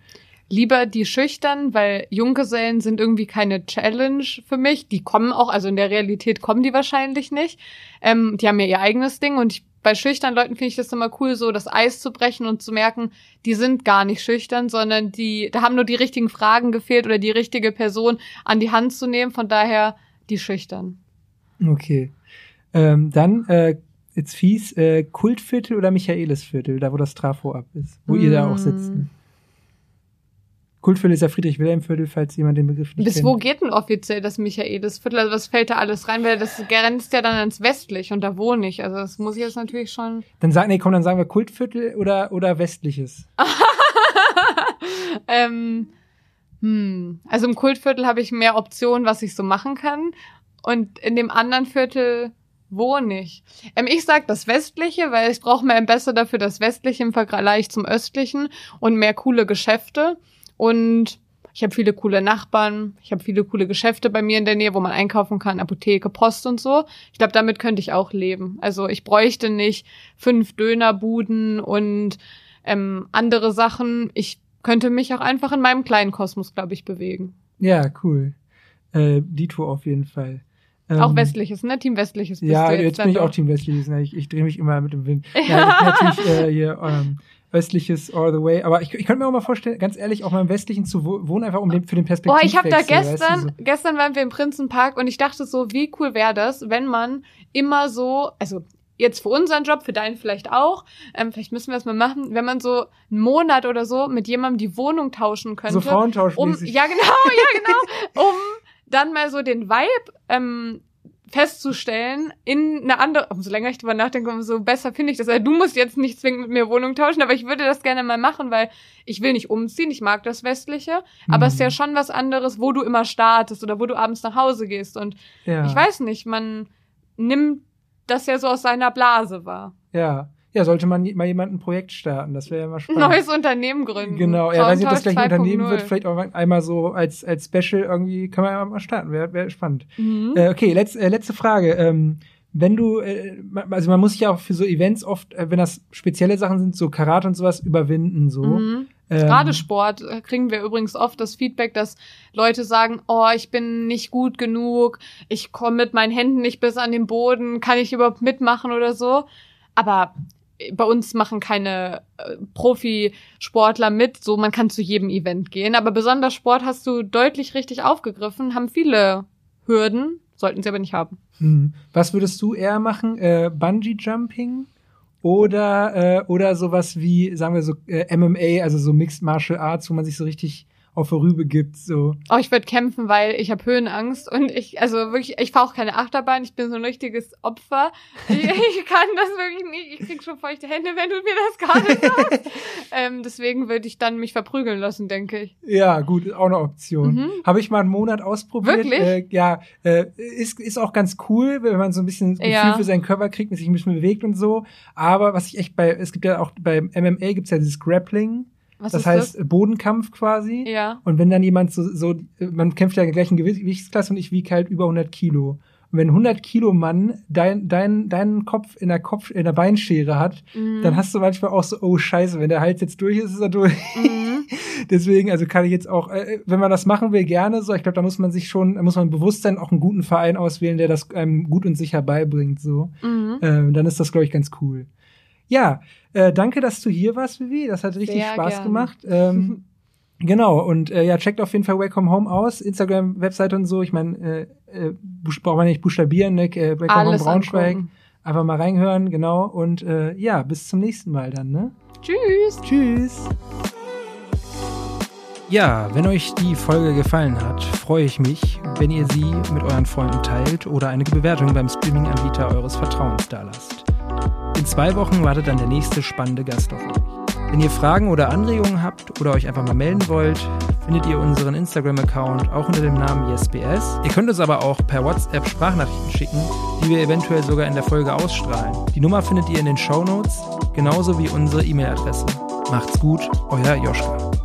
Lieber die schüchtern, weil Junggesellen sind irgendwie keine Challenge für mich. Die kommen auch, also in der Realität kommen die wahrscheinlich nicht. Ähm, die haben ja ihr eigenes Ding und ich, bei schüchtern Leuten finde ich das immer cool, so das Eis zu brechen und zu merken, die sind gar nicht schüchtern, sondern die, da haben nur die richtigen Fragen gefehlt oder die richtige Person an die Hand zu nehmen. Von daher die schüchtern. Okay. Ähm, dann, äh, jetzt fies, äh, Kultviertel oder Michaelisviertel, da wo das Trafo ab ist, wo ihr da auch sitzt. Kultviertel ist ja Friedrich-Wilhelm-Viertel, falls jemand den Begriff nicht Bis kennt. wo geht denn offiziell das Michaelisviertel? Also was fällt da alles rein? Weil das grenzt ja dann ans Westlich und da wohne ich. Also das muss ich jetzt natürlich schon Dann sagen, nee, komm, dann sagen wir Kultviertel oder, oder westliches. [laughs] ähm, hm. Also im Kultviertel habe ich mehr Optionen, was ich so machen kann. Und in dem anderen Viertel wohne ich. Ähm, ich sag das Westliche, weil ich brauche mehr besser dafür das Westliche im Vergleich zum Östlichen und mehr coole Geschäfte. Und ich habe viele coole Nachbarn. Ich habe viele coole Geschäfte bei mir in der Nähe, wo man einkaufen kann, Apotheke, Post und so. Ich glaube, damit könnte ich auch leben. Also ich bräuchte nicht fünf Dönerbuden und ähm, andere Sachen. Ich könnte mich auch einfach in meinem kleinen Kosmos, glaube ich, bewegen. Ja, cool. Äh, Dito auf jeden Fall. Ähm, auch westliches, ne? Team westliches bist Ja, jetzt, jetzt bin ich auch Team westliches. Ne? Ich, ich drehe mich immer mit dem Wind. [laughs] Ja, bin natürlich äh, hier ähm, östliches all the way. Aber ich, ich könnte mir auch mal vorstellen, ganz ehrlich, auch mal im westlichen zu wohnen, einfach um den, für den Perspektiv. Oh, ich habe da gestern, weißt du, so. gestern waren wir im Prinzenpark und ich dachte so, wie cool wäre das, wenn man immer so, also jetzt für unseren Job, für deinen vielleicht auch, ähm, vielleicht müssen wir das mal machen, wenn man so einen Monat oder so mit jemandem die Wohnung tauschen könnte. So Frauentauschmäßig. Um, ja, genau, ja, genau. um dann mal so den Vibe ähm, festzustellen in eine andere, umso länger ich drüber nachdenke, umso besser finde ich das. Also, du musst jetzt nicht zwingend mit mir Wohnung tauschen, aber ich würde das gerne mal machen, weil ich will nicht umziehen, ich mag das Westliche, aber mhm. es ist ja schon was anderes, wo du immer startest oder wo du abends nach Hause gehst und ja. ich weiß nicht, man nimmt das ja so aus seiner Blase wahr. Ja. Ja, sollte man mal jemand ein Projekt starten, das wäre ja mal spannend. Neues Unternehmen gründen. Genau, ja, weiß nicht, ob das gleich ein Unternehmen wird, vielleicht auch einmal so als, als Special irgendwie, kann man ja mal starten, wäre wär spannend. Mhm. Äh, okay, letz, äh, letzte Frage. Ähm, wenn du, äh, also man muss sich ja auch für so Events oft, äh, wenn das spezielle Sachen sind, so Karate und sowas, überwinden, so. Mhm. Ähm, Gerade Sport äh, kriegen wir übrigens oft das Feedback, dass Leute sagen, oh, ich bin nicht gut genug, ich komme mit meinen Händen nicht bis an den Boden, kann ich überhaupt mitmachen oder so. Aber bei uns machen keine äh, Profisportler mit, so man kann zu jedem Event gehen. Aber besonders Sport hast du deutlich richtig aufgegriffen, haben viele Hürden, sollten sie aber nicht haben. Hm. Was würdest du eher machen? Äh, Bungee Jumping oder äh, oder sowas wie, sagen wir so äh, MMA, also so Mixed Martial Arts, wo man sich so richtig auf Rübe gibt. So. Oh, ich würde kämpfen, weil ich habe Höhenangst und ich, also wirklich, ich fahre auch keine Achterbahn, ich bin so ein richtiges Opfer. [laughs] Ich, ich kann das wirklich nicht. Ich krieg schon feuchte Hände, wenn du mir das gerade sagst. [laughs] ähm, deswegen würde ich dann mich verprügeln lassen, denke ich. Ja, gut, ist auch eine Option. Mhm. Habe ich mal einen Monat ausprobiert. Wirklich? Äh, ja, äh, ist, ist auch ganz cool, wenn man so ein bisschen Gefühl ja. für seinen Körper kriegt, sich ein bisschen bewegt und so. Aber was ich echt bei, es gibt ja auch beim MMA gibt's ja dieses Grappling. Was das heißt das? Bodenkampf quasi. Ja. Und wenn dann jemand so, so man kämpft ja in der gleichen Gewichtsklasse und ich wiege halt über 100 Kilo. Und wenn 100 Kilo Mann dein, dein, deinen Kopf in der Kopf, in der Beinschere hat, mhm. dann hast du manchmal auch so, oh Scheiße, wenn der Hals jetzt durch ist, ist er durch. Mhm. [laughs] Deswegen, also kann ich jetzt auch, äh, wenn man das machen will, gerne so. Ich glaube, da muss man sich schon, da muss man bewusst sein, auch einen guten Verein auswählen, der das einem gut und sicher beibringt, so. Mhm. Ähm, dann ist das, glaube ich, ganz cool. Ja, äh, danke, dass du hier warst, Vivi. Das hat richtig Sehr Spaß gern. gemacht. [laughs] Ähm, genau, und äh, ja, checkt auf jeden Fall Welcome Home aus. Instagram, Webseite und so. Ich meine, äh, äh, braucht man nicht buchstabieren, ne? Äh, Welcome Alles Home Braunschweig. Angucken. Einfach mal reinhören, genau. Und äh, ja, bis zum nächsten Mal dann, ne? Tschüss. Tschüss. Ja, wenn euch die Folge gefallen hat, freue ich mich, wenn ihr sie mit euren Freunden teilt oder eine Bewertung beim Streaming-Anbieter eures Vertrauens dalasst. In zwei Wochen wartet dann der nächste spannende Gast auf euch. Wenn ihr Fragen oder Anregungen habt oder euch einfach mal melden wollt, findet ihr unseren Instagram-Account auch unter dem Namen YesBS. Ihr könnt uns aber auch per WhatsApp Sprachnachrichten schicken, die wir eventuell sogar in der Folge ausstrahlen. Die Nummer findet ihr in den Show Notes, genauso wie unsere E-Mail-Adresse. Macht's gut, euer Joschka.